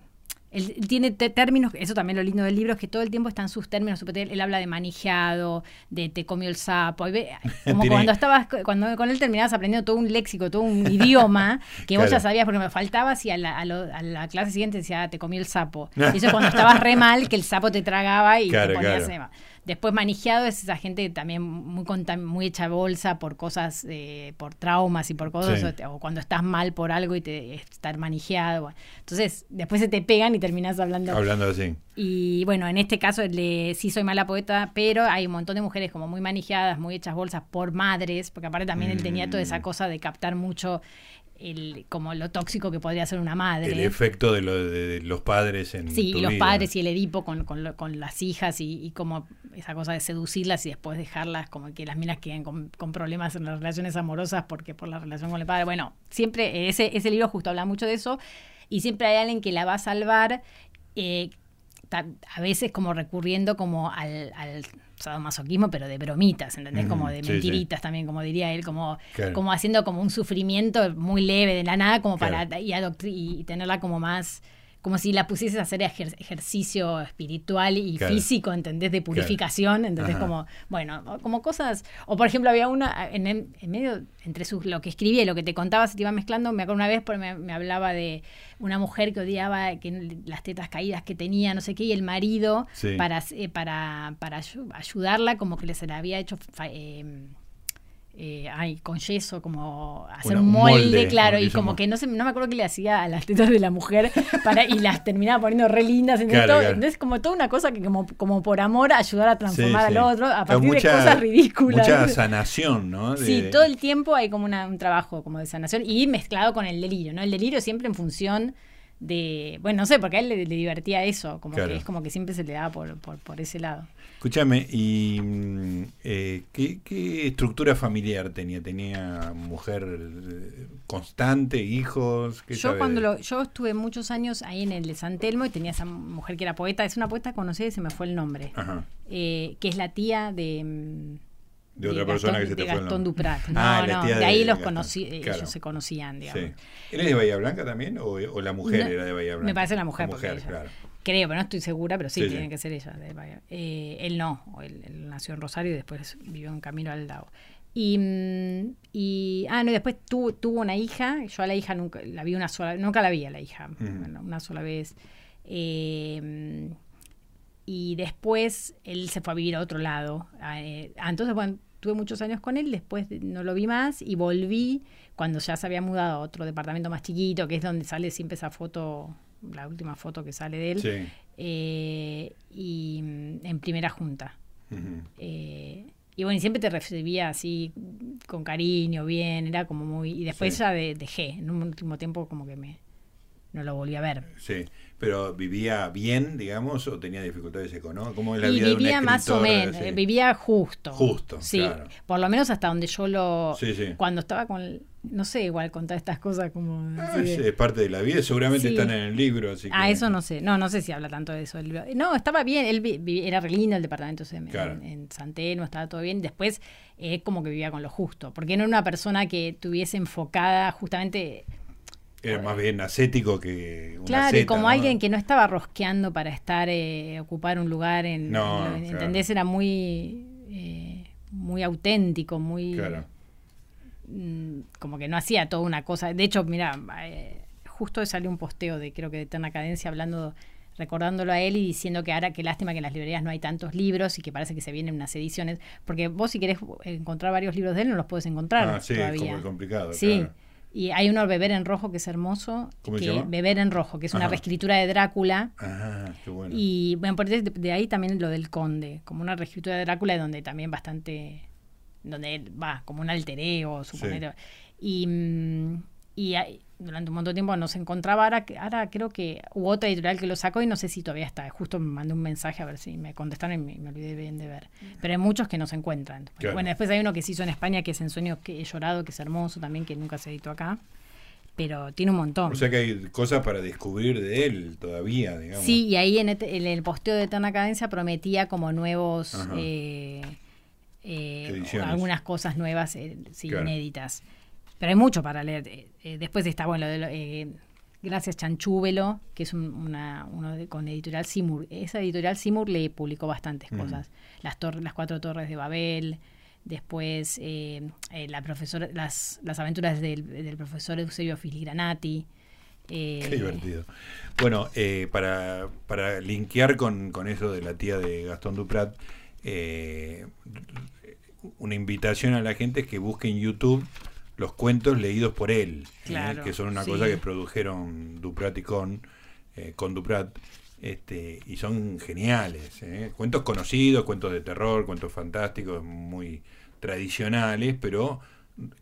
él, tiene términos, eso también lo lindo del libro, es que todo el tiempo están sus términos. Él, él habla de manejado, de te comió el sapo. Como cuando estabas, cuando con él terminabas aprendiendo todo un léxico, todo un idioma que vos ya sabías, porque me faltaba si a la, a, la clase siguiente decía, ah, te comió el sapo. Y eso cuando estabas re mal, que el sapo te tragaba y te ponías. Después manejado es esa gente también muy, muy hecha bolsa por cosas, eh, por traumas y por cosas, o, cuando estás mal por algo y te estar manejado. Entonces, después se te pegan y terminas hablando. Hablando así. Y bueno, en este caso le, sí soy mala poeta, pero hay un montón de mujeres como muy manejadas, muy hechas bolsas por madres, porque aparte también él tenía toda esa mm. cosa de captar mucho el, como lo tóxico que podría ser una madre. El efecto de, lo, de los padres en Sí, los padres y el Edipo con, con, con las hijas y, y, como esa cosa de seducirlas y después dejarlas, como que las minas queden con, con, problemas en las relaciones amorosas porque por la relación con el padre. Bueno, siempre ese, ese libro justo habla mucho de eso y siempre hay alguien que la va a salvar. Eh, a veces como recurriendo como al, al sadomasoquismo, pero de bromitas, ¿entendés? como de mentiritas también, como diría él, como, como haciendo como un sufrimiento muy leve de la nada, como para y, y tenerla como más como si la pusieses a hacer ejercicio espiritual y físico, ¿entendés? De purificación, ¿entendés? Como, bueno, como cosas, o por ejemplo había una, en, en medio, entre sus, lo que escribía y lo que te contaba, se te iba mezclando, me acuerdo una vez porque me, hablaba de una mujer que odiaba que las tetas caídas que tenía, no sé qué, y el marido, para, eh, para, para ayudarla, como que le se le había hecho... Eh, eh, ay, con yeso, como hacer un molde, claro, y como que no sé, no me acuerdo qué le hacía a las tetas de la mujer para, y las terminaba poniendo re lindas. Entonces, como toda una cosa que como, como por amor ayudar a transformar al otro a partir de cosas ridículas. Mucha sanación, ¿no? Sí, todo el tiempo hay como un trabajo como de sanación y mezclado con el delirio, ¿no? El delirio siempre en función de, bueno, no sé, porque a él le, divertía eso, como que es como que siempre se le daba por, por, por ese lado. Escúchame, ¿y mm, eh, ¿qué, estructura familiar tenía? ¿Tenía mujer eh, constante, hijos? yo cuando yo estuve muchos años ahí en el de San Telmo y tenía esa mujer que era poeta, es una poeta conocida y se me fue el nombre, eh, que es la tía de... Mm, de otra persona que se te fue Gastón Duprat. Ah, no, no, de, ahí los conocí, ellos se conocían, digamos. Sí. ¿Él es de Bahía Blanca también o, la mujer era de Bahía Blanca? Me parece la mujer, mujer claro. Creo, pero no estoy segura, pero sí, tiene que ser ella. De Bahía. Eh, él no, él, nació en Rosario y después vivió en Camino al Lago. Y, mm, y, ah, no, y después tuvo, tuvo una hija, yo a la hija nunca la vi una sola, nunca la vi a la hija, una sola vez. Eh, y después él se fue a vivir a otro lado. Eh, entonces, bueno, tuve muchos años con él, después no lo vi más y volví cuando ya se había mudado a otro departamento más chiquito, que es donde sale siempre esa foto, la última foto que sale de él, eh, y mm, en primera junta. Eh, y bueno, y siempre te recibía así con cariño, bien, era como muy... Y después ya dejé, en un último tiempo como que me... No lo volví a ver. Sí pero vivía bien, digamos, o tenía dificultades económicas. ¿Cómo es la y vivía más o menos, vivía justo. Justo, sí. Por lo menos hasta donde yo lo... Sí, sí. Cuando estaba con... No sé, igual contar estas cosas como... Ah, es parte de la vida, seguramente están en el libro. Así ah, eso no sé. No, no sé si habla tanto de eso. No, estaba bien, él era re lindo el departamento en, en, Santeno, estaba todo bien. Después, eh, como que vivía con lo justo, porque no era una persona que tuviese enfocada justamente era más bien ascético que una Claro, y como alguien que no estaba rosqueando para estar, eh, ocupar un lugar en... No, ¿Entendés? Era muy, eh, muy auténtico, muy... Claro. Mm, como que no hacía toda una cosa. De hecho, mira, eh, justo salió un posteo de, creo que de Eterna Cadencia, hablando recordándolo a él y diciendo que ahora qué lástima que en las librerías no hay tantos libros y que parece que se vienen unas ediciones, porque vos si querés encontrar varios libros de él no los puedes encontrar ah, sí, todavía. Es complicado. Sí, y hay uno, Beber en Rojo, que es hermoso. ¿Cómo que, Beber en Rojo, que es una reescritura de Drácula. Ah, qué bueno. Y bueno, por de, de, ahí también lo del Conde, como una reescritura de Drácula donde también bastante. donde va, como un alter ego, suponer. Y, mm, y hay, durante un montón de tiempo no se encontraba. Ahora, ahora creo que hubo otra editorial que lo sacó y no sé si todavía está. Justo me mandé un mensaje a ver si me contestaron y me, olvidé bien de ver. Pero hay muchos que no se encuentran. Bueno, después hay uno que se hizo en España que es En Sueños que he llorado, que es hermoso también, que nunca se editó acá. Pero tiene un montón. O sea que hay cosas para descubrir de él todavía, digamos. Sí, y ahí en, este, el posteo de Eterna Cadencia prometía como nuevos. Eh, eh, algunas cosas nuevas, eh, sí, inéditas. Pero hay mucho para leer. Eh, eh, después está, bueno, de eh, Gracias Chanchúbelo, que es una, uno con editorial Simur. Esa editorial Simur le publicó bastantes cosas. Las, las cuatro torres de Babel, después la profesora, las, las aventuras del, profesor Eusebio Filigranati. Qué divertido. Bueno, para, para linkear con, con, eso de la tía de Gastón Duprat, una invitación a la gente es que busque en YouTube los cuentos leídos por él, ¿eh? que son una cosa que produjeron Duprat y con, eh, con Duprat, este, y son geniales. ¿eh? Cuentos conocidos, cuentos de terror, cuentos fantásticos, muy tradicionales, pero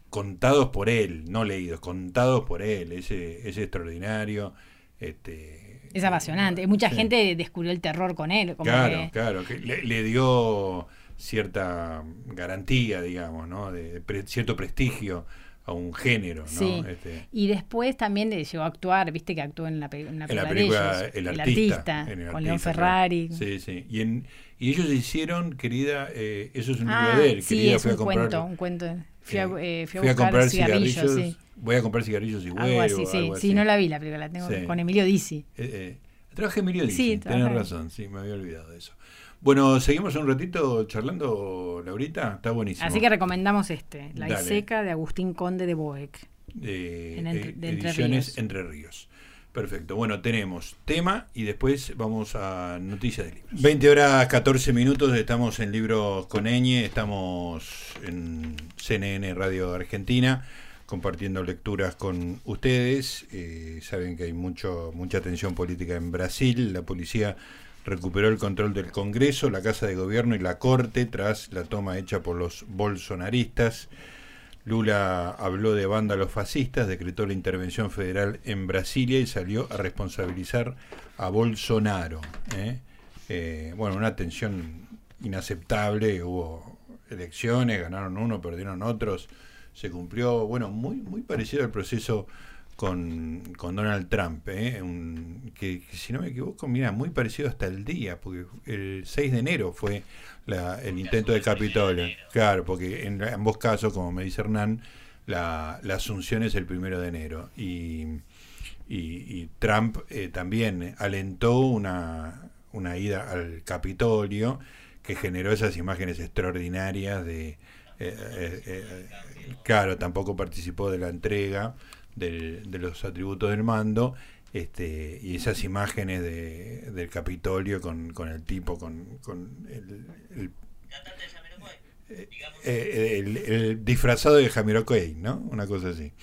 contados por él, no leídos, contados por él. Ese es extraordinario. Este, es apasionante. Mucha gente descubrió el terror con él. claro, claro, que le, dio cierta garantía, digamos, ¿no? de cierto prestigio a un género, ¿no? Sí. Este, y después también llegó a actuar, viste que actuó en la, en la, película, El Artista, con León Ferrari. Sí, sí. Y, en, y ellos hicieron, querida, eh, eso es un libro ah, de él. Sí, es un cuento, un cuento. Fui a, eh, fui a, comprar cigarrillos. sí. Voy a comprar cigarrillos y huevo. Algo así, sí. sí, no la vi la película, la tengo con Emilio Dizzi. Eh, eh, traje Emilio Dizzi, sí, tenés razón, sí, me había olvidado de eso. Bueno, seguimos un ratito charlando, Laurita. Está buenísimo. Así que recomendamos este, La Iseca de Agustín Conde de Boeck. De, Ediciones Entre Ríos. Perfecto. Bueno, tenemos tema y después vamos a noticias de libros. 20 horas 14 minutos, estamos en Libros con Eñe, estamos en CNN Radio Argentina compartiendo lecturas con ustedes. Eh, saben que hay mucho, mucha tensión política en Brasil. La policía recuperó el control del Congreso, la Casa de Gobierno y la Corte tras la toma hecha por los bolsonaristas. Lula habló de vándalos fascistas, decretó la intervención federal en Brasilia y salió a responsabilizar a Bolsonaro. ¿eh? Eh, bueno, una tensión inaceptable, hubo elecciones, ganaron uno, perdieron otros, se cumplió, bueno, muy, muy parecido al proceso con, Donald Trump, ¿eh? que, si no me equivoco, mira, muy parecido hasta el día, porque el 6 de enero fue el intento de Capitolio. Claro, porque en ambos casos, como me dice Hernán, la, asunción es el primero de enero. Y, y, Trump eh, también alentó una, una ida al Capitolio que generó esas imágenes extraordinarias de... Eh, claro, tampoco participó de la entrega de los atributos del mando este, y esas imágenes de, del Capitolio con, con el tipo, con, con el, el, eh, el, disfrazado de Jamiroquai, ¿no? Una cosa así.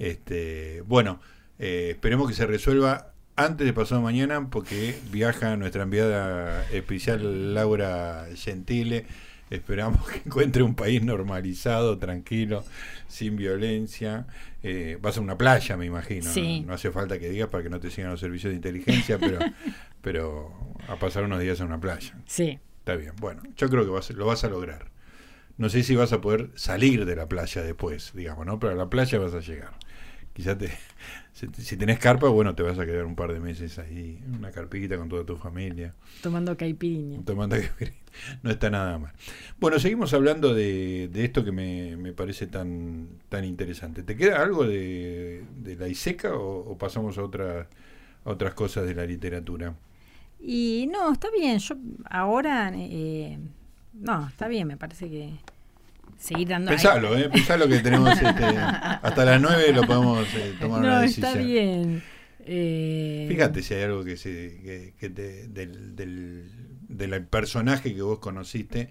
Este, bueno, eh, esperemos que se resuelva antes de pasado mañana porque viaja nuestra enviada especial Laura Gentile Esperamos que encuentre un país normalizado, tranquilo, sin violencia. Eh, vas a una playa, me imagino. ¿no? hace falta que digas para que no te sigan los servicios de inteligencia, pero, pero a pasar unos días en una playa. Sí. Está bien. Bueno, yo creo que vas, lo vas a lograr. No sé si vas a poder salir de la playa después, digamos, ¿no? Pero a la playa vas a llegar. Quizás te, si, tenés carpa, bueno, te vas a quedar un par de meses ahí, en una carpita con toda tu familia. Tomando caipirinha. Tomando caipirinha. No está nada mal. Bueno, seguimos hablando de, esto que me, parece tan, tan interesante. ¿Te queda algo de, la ISECA o, pasamos a, otras a otras cosas de la literatura? Y no, está bien. Yo ahora, eh, no, está bien, me parece que seguir dando. Pensalo, ¿eh? Pensalo que tenemos este, hasta las 9 lo podemos eh, tomar una decisión. Está bien. Eh... Fíjate si hay algo que, se, que, te, del, del, personaje que vos conociste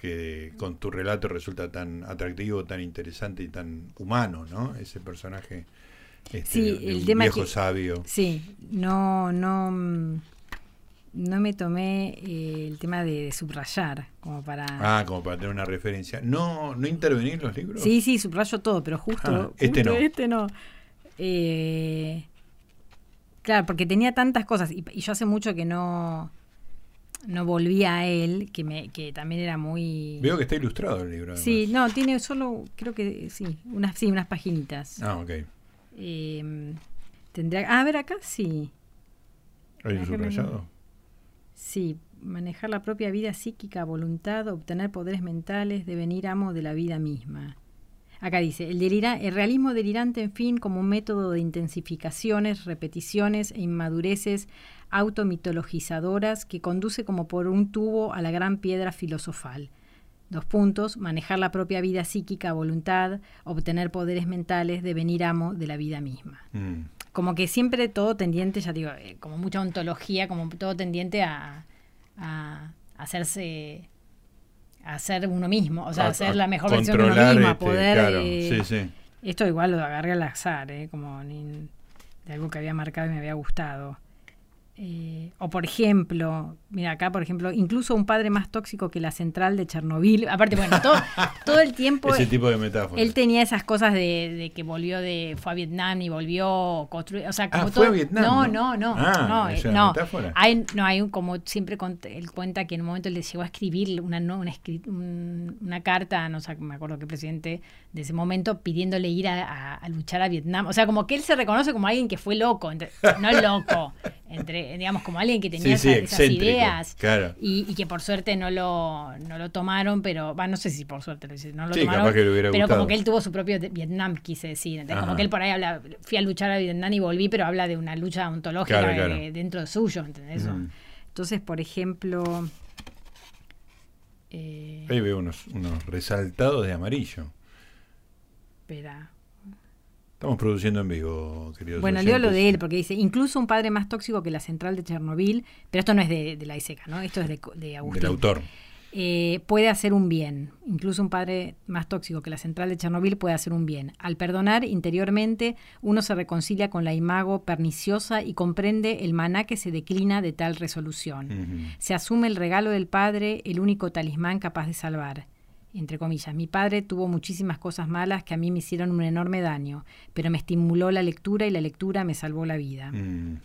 que con tu relato resulta tan atractivo, tan interesante y tan humano, ¿no? Ese personaje este, sí, el tema viejo sabio. Sí, no, no mm, no me tomé eh, el tema de, subrayar como para ah como para tener una referencia. No no intervenir en los libros sí sí subrayo todo pero justo, ah, este no. este no. Eh, claro porque tenía tantas cosas y, yo hace mucho que no no volvía a él que me que también era muy veo que está ilustrado el libro sí no tiene solo creo que sí unas sí unas paginitas. Ah ok. Eh, tendría ah, a ver acá sí. ¿Hay subrayado? Sí, manejar la propia vida psíquica, voluntad, obtener poderes mentales, devenir amo de la vida misma. Acá dice, el, el realismo delirante, en fin, como un método de intensificaciones, repeticiones e inmadureces automitologizadoras que conduce como por un tubo a la gran piedra filosofal. Dos puntos, manejar la propia vida psíquica, voluntad, obtener poderes mentales, devenir amo de la vida misma. Mm como que siempre todo tendiente, ya digo, eh, como mucha ontología, como todo tendiente a, a, hacerse a ser uno mismo, o sea, a, ser la mejor versión de uno mismo, a este, poder... Eh, esto igual lo agarré al azar, eh, como de algo que había marcado y me había gustado. Eh, o por ejemplo, mira acá, por ejemplo, incluso un padre más tóxico que la central de Chernobyl. Aparte, bueno, todo, todo el tiempo. Ese tipo de metáfora. Él tenía esas cosas de, que volvió de. fue a Vietnam y volvió construir. O sea, como ah, todo, fue a Vietnam. No, no, no. Ah, no, eh, no. Hay, no, hay un, como siempre él cuenta que en un momento él le llegó a escribir una, una, una carta, no sé, me acuerdo qué presidente de ese momento, pidiéndole ir a, luchar a Vietnam. O sea, como que él se reconoce como alguien que fue loco. no es loco entre, digamos, como alguien que tenía esas, ideas y, que por suerte no lo, no lo tomaron, pero, va, no sé si por suerte no lo tomaron, pero como que él tuvo su propio Vietnam, quise decir, como que él por ahí habla, fui a luchar a Vietnam y volví, pero habla de una lucha ontológica dentro de suyo, ¿entendés? Entonces, por ejemplo... Eh, ahí veo unos, unos resaltados de amarillo. Espera. Estamos produciendo en vivo, queridos. Bueno, leo lo de él, porque dice, incluso un padre más tóxico que la central de Chernobyl, pero esto no es de, la ISECA, ¿no? Esto es de, de Agustín. Del autor. Eh, puede hacer un bien. Incluso un padre más tóxico que la central de Chernobyl puede hacer un bien. Al perdonar interiormente, uno se reconcilia con la imago perniciosa y comprende el maná que se declina de tal resolución. Se asume el regalo del padre, el único talismán capaz de salvar entre comillas, mi padre tuvo muchísimas cosas malas que a mí me hicieron un enorme daño, pero me estimuló la lectura y la lectura me salvó la vida. Mm.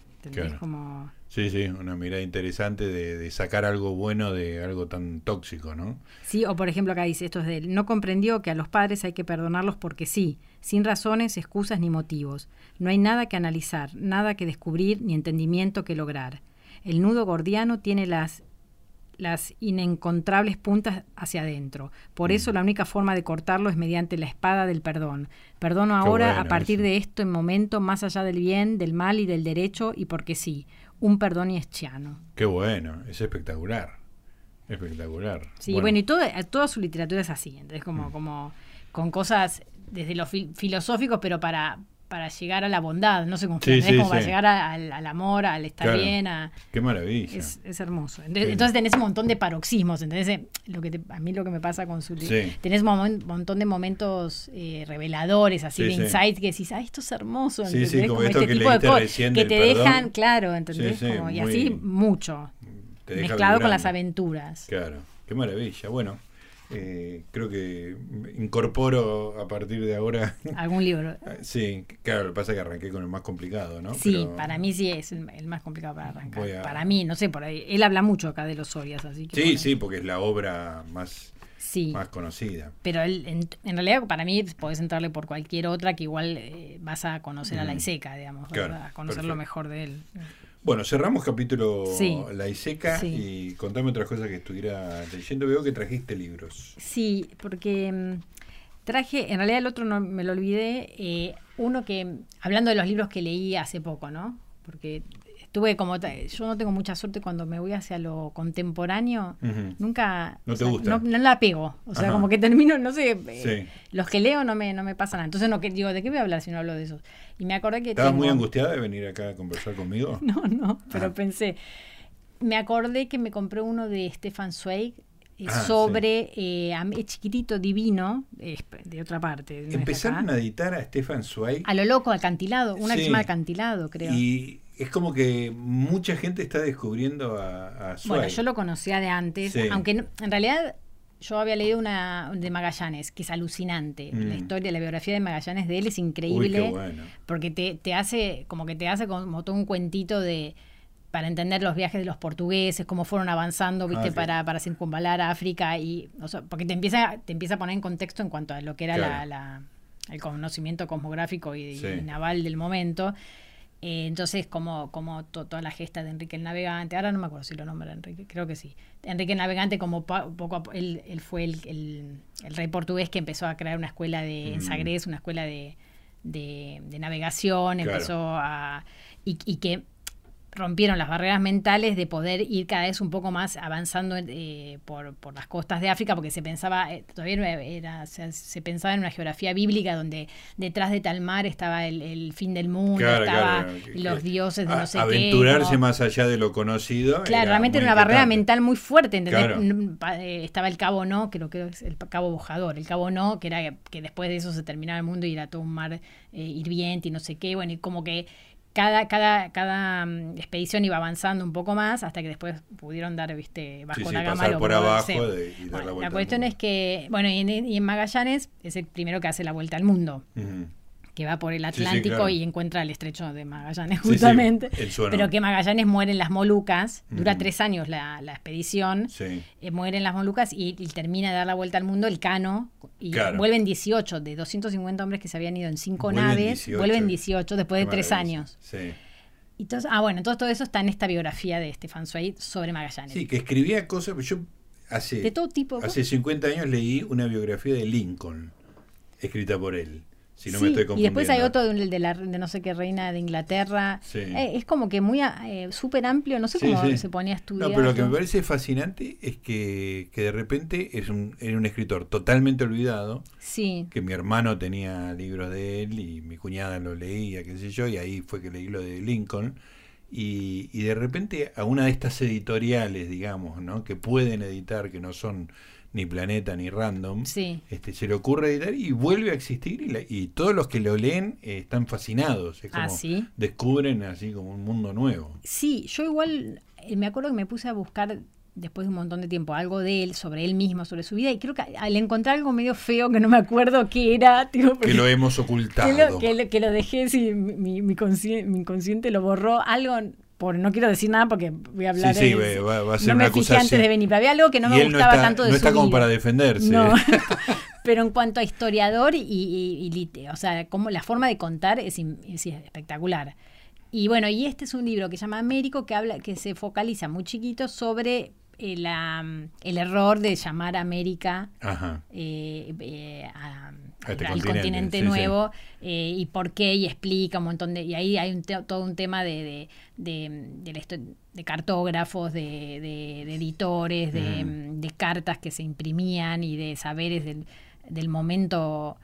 Como... Sí, sí, una mirada interesante de, sacar algo bueno de algo tan tóxico, ¿no? Sí, o por ejemplo acá dice, esto es de él, no comprendió que a los padres hay que perdonarlos porque sí, sin razones, excusas ni motivos. No hay nada que analizar, nada que descubrir ni entendimiento que lograr. El nudo gordiano tiene las las inencontrables puntas hacia adentro. Por eso mm. la única forma de cortarlo es mediante la espada del perdón. Perdono ahora a partir de esto en momento más allá del bien, del mal y del derecho y porque sí un perdón y eschiano. Qué bueno, es espectacular. Espectacular. Sí, bueno, y toda su literatura es así, entonces como, mm. como con cosas desde lo filosóficos, pero para, para llegar a la bondad, no sé cómo sí, como para llegar al, amor, al estar bien. A, Qué maravilla. Es, hermoso. Entonces, tenés un montón de paroxismos. Entonces, lo que a mí lo que me pasa con su tenés un montón de momentos eh, reveladores, así de insights que decís, ah, esto es hermoso. ¿entendés? como, este tipo de cosas que te dejan, claro, ¿entendés? y así mucho. Mezclado con las aventuras. Claro, qué maravilla. Bueno, eh, creo que incorporo a partir de ahora. ¿Algún libro? sí, claro, lo que pasa es que arranqué con el más complicado, ¿no? Sí, para mí sí es el, más complicado para arrancar. Para mí, no sé, por ahí. Él habla mucho acá de los Sorias, así que. Sí, sí, porque es la obra más. más conocida. Pero él, en, realidad para mí podés entrarle por cualquier otra que igual eh, vas a conocer a la Iseca, digamos, a conocer lo mejor de él. Bueno, cerramos capítulo La Iseca y contame otras cosas que estuviera leyendo. Veo que trajiste libros. Sí, porque mm, traje, en realidad el otro no me lo olvidé, eh, uno que, hablando de los libros que leí hace poco, ¿no? Porque tuve como yo no tengo mucha suerte cuando me voy hacia lo contemporáneo nunca no te gusta. no, la pego o sea como que termino no sé eh, los que leo no me no me pasa nada. Entonces no que digo de qué voy a hablar si no hablo de esos y me acordé que estabas muy angustiada de venir acá a conversar conmigo no no pero ah. pensé me acordé que me compré uno de Stefan Zweig eh, ah, sobre eh, es chiquitito divino de otra parte empezaron a editar a Stefan Zweig. A lo loco acantilado una sí. acantilado creo. Y es como que mucha gente está descubriendo a, a Bueno, yo lo conocía de antes, aunque en realidad yo había leído una de Magallanes, que es alucinante. La mm. historia, la biografía de Magallanes de él es increíble, porque te, te, hace, como que te hace como todo un cuentito de para entender los viajes de los portugueses, cómo fueron avanzando, ah, viste, para, para circunvalar África y, porque te empieza, te empieza a poner en contexto en cuanto a lo que era la, el conocimiento cosmográfico y naval del momento. Eh, entonces, como, como toda la gesta de Enrique el Navegante, ahora no me acuerdo si lo nombra Enrique, creo que sí. Enrique el Navegante, como poco él, él fue el, el, rey portugués que empezó a crear una escuela de, en Sagres, una escuela de, de, navegación, empezó a. Y, y que rompieron las barreras mentales de poder ir cada vez un poco más avanzando eh, por, por, las costas de África, porque se pensaba, eh, todavía era, se, pensaba en una geografía bíblica donde detrás de tal mar estaba el, fin del mundo, estaban los dioses de no sé aventurarse qué. Aventurarse más allá de lo conocido. Claro, realmente era una barrera mental muy fuerte, eh, Estaba el cabo no, creo que es el cabo bojador, el cabo no, que era que después de eso se terminaba el mundo y era todo un mar hirviente y no sé qué, bueno, y como que cada, cada, cada mm, expedición iba avanzando un poco más hasta que después pudieron dar, viste, bajo la gama. por abajo la, cuestión es que, bueno, y en, Magallanes es el primero que hace la vuelta al mundo que va por el Atlántico y encuentra el estrecho de Magallanes, justamente. pero que Magallanes muere en las Molucas, dura tres años la, expedición, eh, muere en las Molucas y, termina de dar la vuelta al mundo el Cano, y vuelven 18, de 250 hombres que se habían ido en cinco naves, vuelven 18 después de tres años. Entonces, ah, bueno, entonces todo eso está en esta biografía de Stefan Zweig sobre Magallanes. Sí, que escribía cosas, yo hace, de todo tipo. Hace 50 años leí una biografía de Lincoln, escrita por él sí, Y después hay otro de, de, la, de no sé qué reina de Inglaterra. Eh, es como que muy eh, súper amplio, no sé cómo se ponía a estudiar. No, pero lo que me parece fascinante es que, que de repente es un, era un escritor totalmente olvidado. Sí. Que mi hermano tenía libros de él y mi cuñada lo leía, qué sé yo, y ahí fue que leí lo de Lincoln. Y, y de repente a una de estas editoriales, digamos, ¿no? que pueden editar, que no son ni Planeta ni Random, este, se le ocurre editar y vuelve a existir y, todos los que lo leen eh, están fascinados, es ah, descubren así como un mundo nuevo. Sí, yo igual eh, me acuerdo que me puse a buscar después de un montón de tiempo algo de él, sobre él mismo, sobre su vida, y creo que al encontrar algo medio feo que no me acuerdo qué era, que lo hemos ocultado. Que lo, dejé, si mi, mi, inconsciente, lo borró, algo por no quiero decir nada porque voy a hablar sí, sí, va, a ser no me fijé antes de venir pero había algo que no me gustaba tanto de no está como para defenderse. No. pero en cuanto a historiador y, y, o sea como la forma de contar es, es espectacular. Y bueno, y este es un libro que se llama Américo, que habla, que se focaliza muy chiquito sobre el, eh, el error de llamar América eh, eh, este al continente, nuevo y por qué y explica un montón de y ahí hay todo un tema de, de, de, cartógrafos de, editores de, cartas que se imprimían y de saberes del, del momento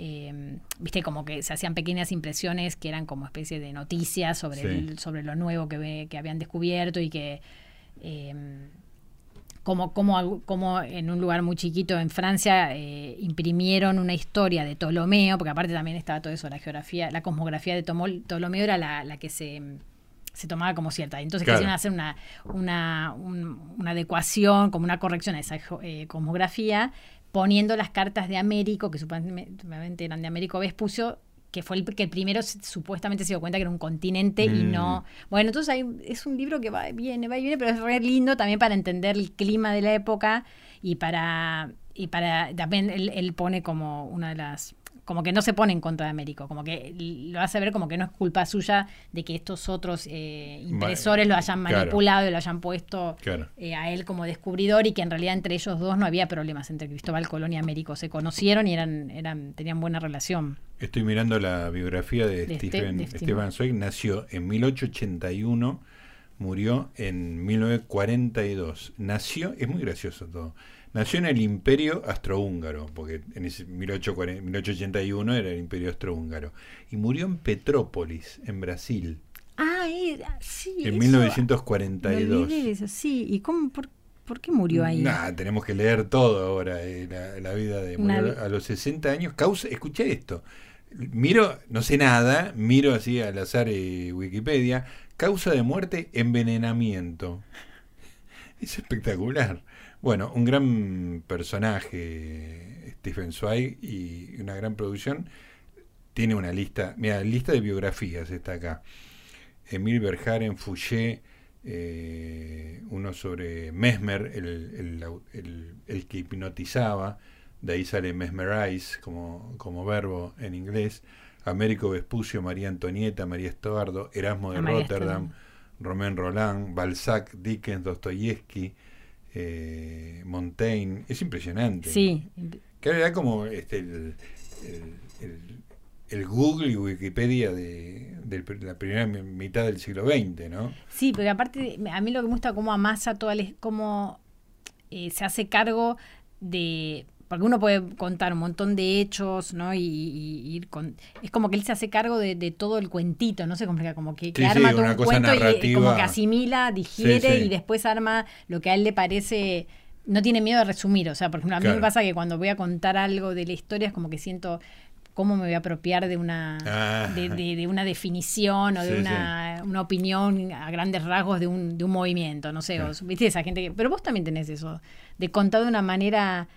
eh, viste como que se hacían pequeñas impresiones que eran como especie de noticias sobre, sobre lo nuevo que, que habían descubierto y que eh, como, como, como en un lugar muy chiquito en Francia eh, imprimieron una historia de Ptolomeo, porque aparte también estaba todo eso, la geografía, la cosmografía de Ptolomeo era la, la que se se tomaba como cierta. Entonces quisieron hacer una, una, una, adecuación, como una corrección a esa eh, cosmografía, poniendo las cartas de Américo, que supuestamente eran de Américo Vespucio, que fue el que el primero supuestamente se dio cuenta que era un continente y no. Mm. Bueno, entonces hay, es un libro que va, viene, va y viene, pero es re lindo también para entender el clima de la época y para. Y para también él pone como una de las como que no se pone en contra de Américo, como que lo hace ver como que no es culpa suya de que estos otros eh, impresores lo hayan manipulado y lo hayan puesto eh, a él como descubridor y que en realidad entre ellos dos no había problemas entre Cristóbal Colón y Américo, se conocieron y eran, eran tenían buena relación. Estoy mirando la biografía de, este, Stephen, Stephen Zweig, nació en 1881, murió en 1942. Nació, es muy gracioso todo Nació en el Imperio Astrohúngaro, porque en ese 1881 era el Imperio Astrohúngaro, y murió en Petrópolis, en Brasil. Ah, sí. En 1942. sí, ¿y cómo, por, qué murió ahí? Nah, tenemos que leer todo ahora, eh, la, vida de murió a los 60 años. Causa, escuché esto. Miro, no sé nada, miro así al azar eh, Wikipedia. Causa de muerte, envenenamiento. Es espectacular. Bueno, un gran personaje, Stephen Zweig, y una gran producción. Tiene una lista, mira, lista de biografías está acá. Emil Berjaren, Fouché, eh, uno sobre Mesmer, el, el, que hipnotizaba, de ahí sale mesmerize como, como verbo en inglés. Américo Vespucio, María Antonieta, María Estuardo, Erasmo de Rotterdam, Romain Roland, Balzac, Dickens, Dostoyevsky, eh, Montaigne, es impresionante. Sí. Que era como este, el, Google y Wikipedia de, la primera mitad del siglo XX, ¿no? Sí, pero aparte, a mí lo que me gusta cómo amasa toda, cómo eh, se hace cargo de porque uno puede contar un montón de hechos, ¿no? Y, ir con... Es como que él se hace cargo de, todo el cuentito, no sé cómo como que, arma todo un cuento y como que asimila, digiere y después arma lo que a él le parece... No tiene miedo de resumir, o sea, por ejemplo, a mí me pasa que cuando voy a contar algo de la historia es como que siento cómo me voy a apropiar de una, ah. de, una definición o de una, una, opinión a grandes rasgos de un, de un movimiento, no sé, viste esa gente que... Pero vos también tenés eso, de contar de una manera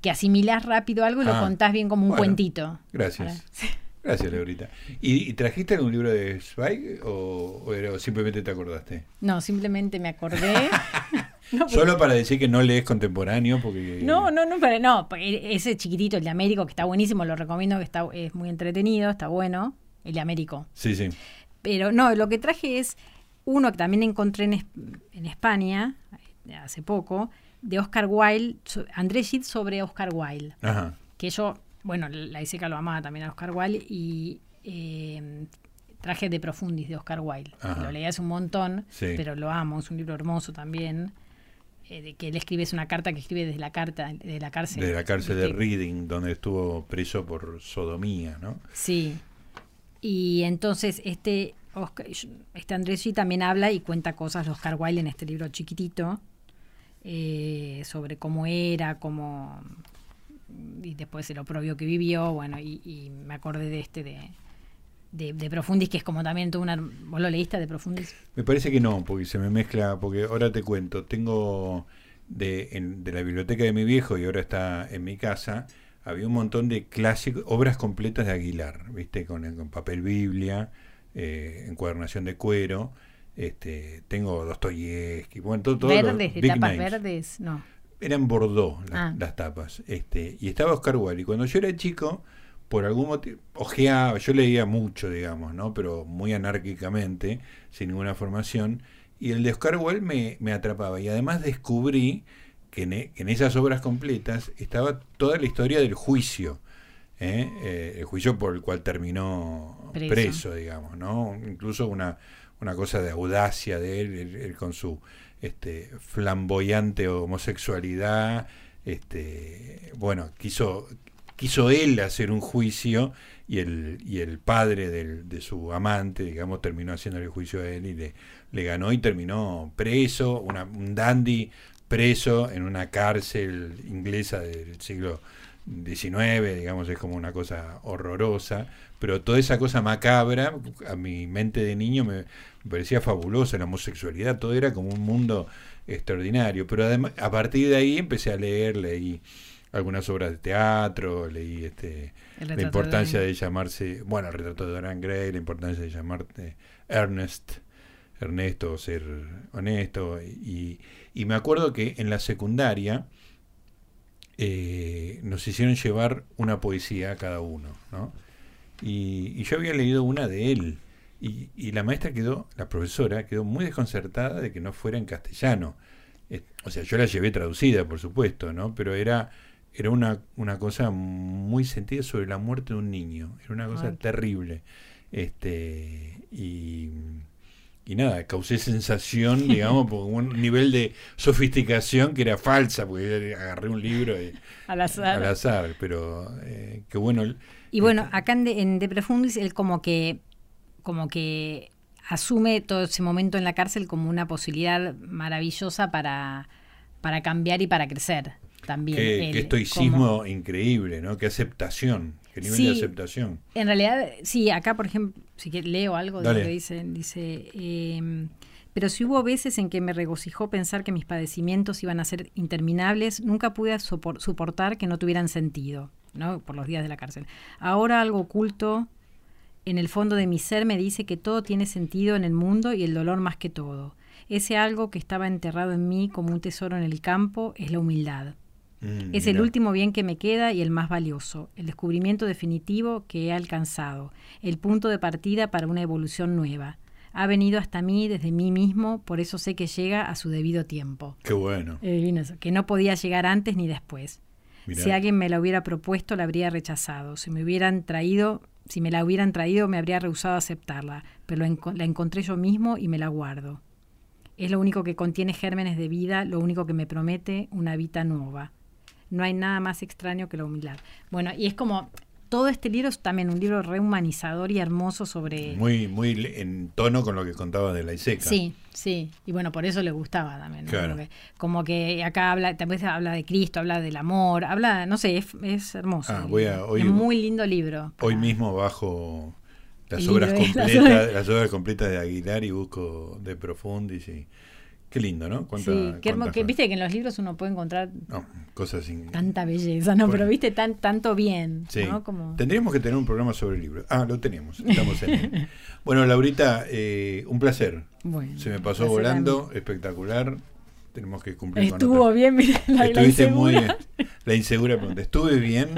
que asimilás rápido algo y lo ah, contás bien como un cuentito. Gracias. Gracias, Leorita. ¿Y, trajiste algún libro de Zweig o, simplemente te acordaste? No, simplemente me acordé. Solo para decir que no lees contemporáneo porque... No, no, no, pero no, ese chiquitito, el de Américo, que está buenísimo, lo recomiendo, que está es muy entretenido, está bueno, el de Américo. Sí, sí. Pero no, lo que traje es uno que también encontré en, en España hace poco, de Oscar Wilde, Andrés Gide sobre Oscar Wilde. Que yo, bueno, la Iseca lo amaba también a Oscar Wilde y eh, traje de Profundis de Oscar Wilde. Lo leí hace un montón, pero lo amo, es un libro hermoso también. Eh, de que él escribe, es una carta que escribe desde la carta de la cárcel. De la cárcel de Reading, donde estuvo preso por sodomía, ¿no? Sí. Y entonces este, este Andrés también habla y cuenta cosas de Oscar Wilde en este libro chiquitito eh, sobre cómo era, cómo y después el oprobio que vivió, bueno, y, me acordé de este de, de, Profundis, que es como también tú una... ¿Vos lo leíste de Profundis? Me parece que no, porque se me mezcla, porque ahora te cuento, tengo de, en, de la biblioteca de mi viejo y ahora está en mi casa, había un montón de clásicos, obras completas de Aguilar, ¿viste? Con, con papel Biblia, eh, encuadernación de cuero. Este, tengo Dostoyevsky, bueno, todo, todo verdes, de tapas verdes, no. Eran Bordeaux ah. las, tapas. Este, y estaba Oscar Wilde. Y cuando yo era chico, por algún motivo, ojeaba, yo leía mucho, digamos, ¿no? Pero muy anárquicamente, sin ninguna formación. Y el de Oscar Wilde me, me atrapaba. Y además descubrí que en, e, en, esas obras completas estaba toda la historia del juicio. ¿eh? Eh, el juicio por el cual terminó preso, digamos, ¿no? Incluso una, una cosa de audacia de él, él, con su este, flamboyante homosexualidad, este, bueno, quiso quiso él hacer un juicio y el, y el padre de su amante, digamos, terminó haciendo el juicio a él y le, le ganó y terminó preso, una, un dandy preso en una cárcel inglesa del siglo XIX, digamos, es como una cosa horrorosa, pero toda esa cosa macabra, a mi mente de niño me, parecía fabulosa, la homosexualidad, todo era como un mundo extraordinario, pero además, a partir de ahí empecé a leer, leí algunas obras de teatro, leí este la importancia de, llamarse, bueno, el retrato de Dorian Gray, la importancia de llamarte Ernest, Ernesto, ser honesto, y, y me acuerdo que en la secundaria eh, nos hicieron llevar una poesía a cada uno, ¿no? Y, y yo había leído una de él, y, y, la maestra quedó, la profesora, quedó muy desconcertada de que no fuera en castellano. o sea, yo la llevé traducida, por supuesto, ¿no? Pero era era una, una cosa muy sentida sobre la muerte de un niño. Era una cosa terrible. Este, y, y nada, causé sensación, digamos, por un nivel de sofisticación que era falsa, porque agarré un libro al azar. Al azar, pero eh, qué bueno. Y bueno, este acá en De, en de Profundis, él como que, como que asume todo ese momento en la cárcel como una posibilidad maravillosa para, para cambiar y para crecer también. Qué, estoicismo increíble, ¿no? Qué aceptación, qué nivel de aceptación. En realidad, sí, acá, por ejemplo, si leo algo de lo que dicen, dice... Em, pero si hubo veces en que me regocijó pensar que mis padecimientos iban a ser interminables, nunca pude soportar que no tuvieran sentido, ¿no? Por los días de la cárcel. Ahora algo oculto en el fondo de mi ser me dice que todo tiene sentido en el mundo y el dolor más que todo. Ese algo que estaba enterrado en mí como un tesoro en el campo es la humildad. Mm, es el último bien que me queda y el más valioso, el descubrimiento definitivo que he alcanzado, el punto de partida para una evolución nueva. Ha venido hasta mí desde mí mismo, por eso sé que llega a su debido tiempo. Qué bueno. que no podía llegar antes ni después. Si alguien me la hubiera propuesto, la habría rechazado. Si me hubieran traído, si me la hubieran traído, me habría rehusado a aceptarla, pero la encontré yo mismo y me la guardo. Es lo único que contiene gérmenes de vida, lo único que me promete una vida nueva no hay nada más extraño que la humildad. Bueno, y es como todo este libro es también un libro rehumanizador y hermoso sobre... Muy, muy en tono con lo que contaba de la ISECA. Sí, sí, y bueno, por eso le gustaba también. como que acá habla, también habla de Cristo, habla del amor, habla, no sé, es, hermoso. Ah, es muy lindo libro. Hoy mismo bajo las obras, completas, las obras completas de Aguilar y busco de Profundis y Qué lindo, ¿no? sí, que, viste que en los libros uno puede encontrar cosas sin... tanta belleza, ¿no? Pero viste tan, tanto bien. Sí. Tendríamos que tener un programa sobre el libro. Ah, lo tenemos. Estamos en bueno, Laurita, eh, un placer. Bueno, Se me pasó volando, espectacular. Tenemos que cumplir Estuvo con bien, mira, la, Estuviste la muy bien. La insegura pregunta. ¿Estuve bien?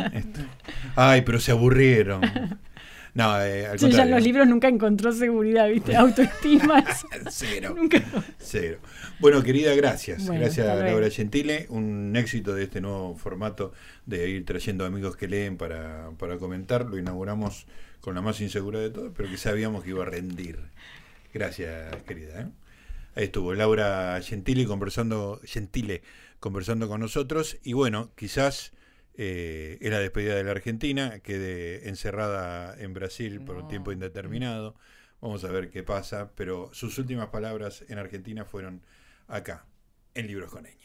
Ay, pero se aburrieron. No, eh, al ya en los libros nunca encontró seguridad, ¿viste? Autoestima. Cero. Cero. Bueno, querida, gracias. gracias a Laura Gentile. Un éxito de este nuevo formato de ir trayendo amigos que leen para, para comentar. Lo inauguramos con la más insegura de todo, pero que sabíamos que iba a rendir. Gracias, querida. ¿eh? Ahí estuvo Laura Gentile conversando, Gentile conversando con nosotros. Y bueno, quizás eh, era despedida de la Argentina, quedé encerrada en Brasil por un tiempo indeterminado. Vamos a ver qué pasa, pero sus últimas palabras en Argentina fueron acá, en Libros con Eña.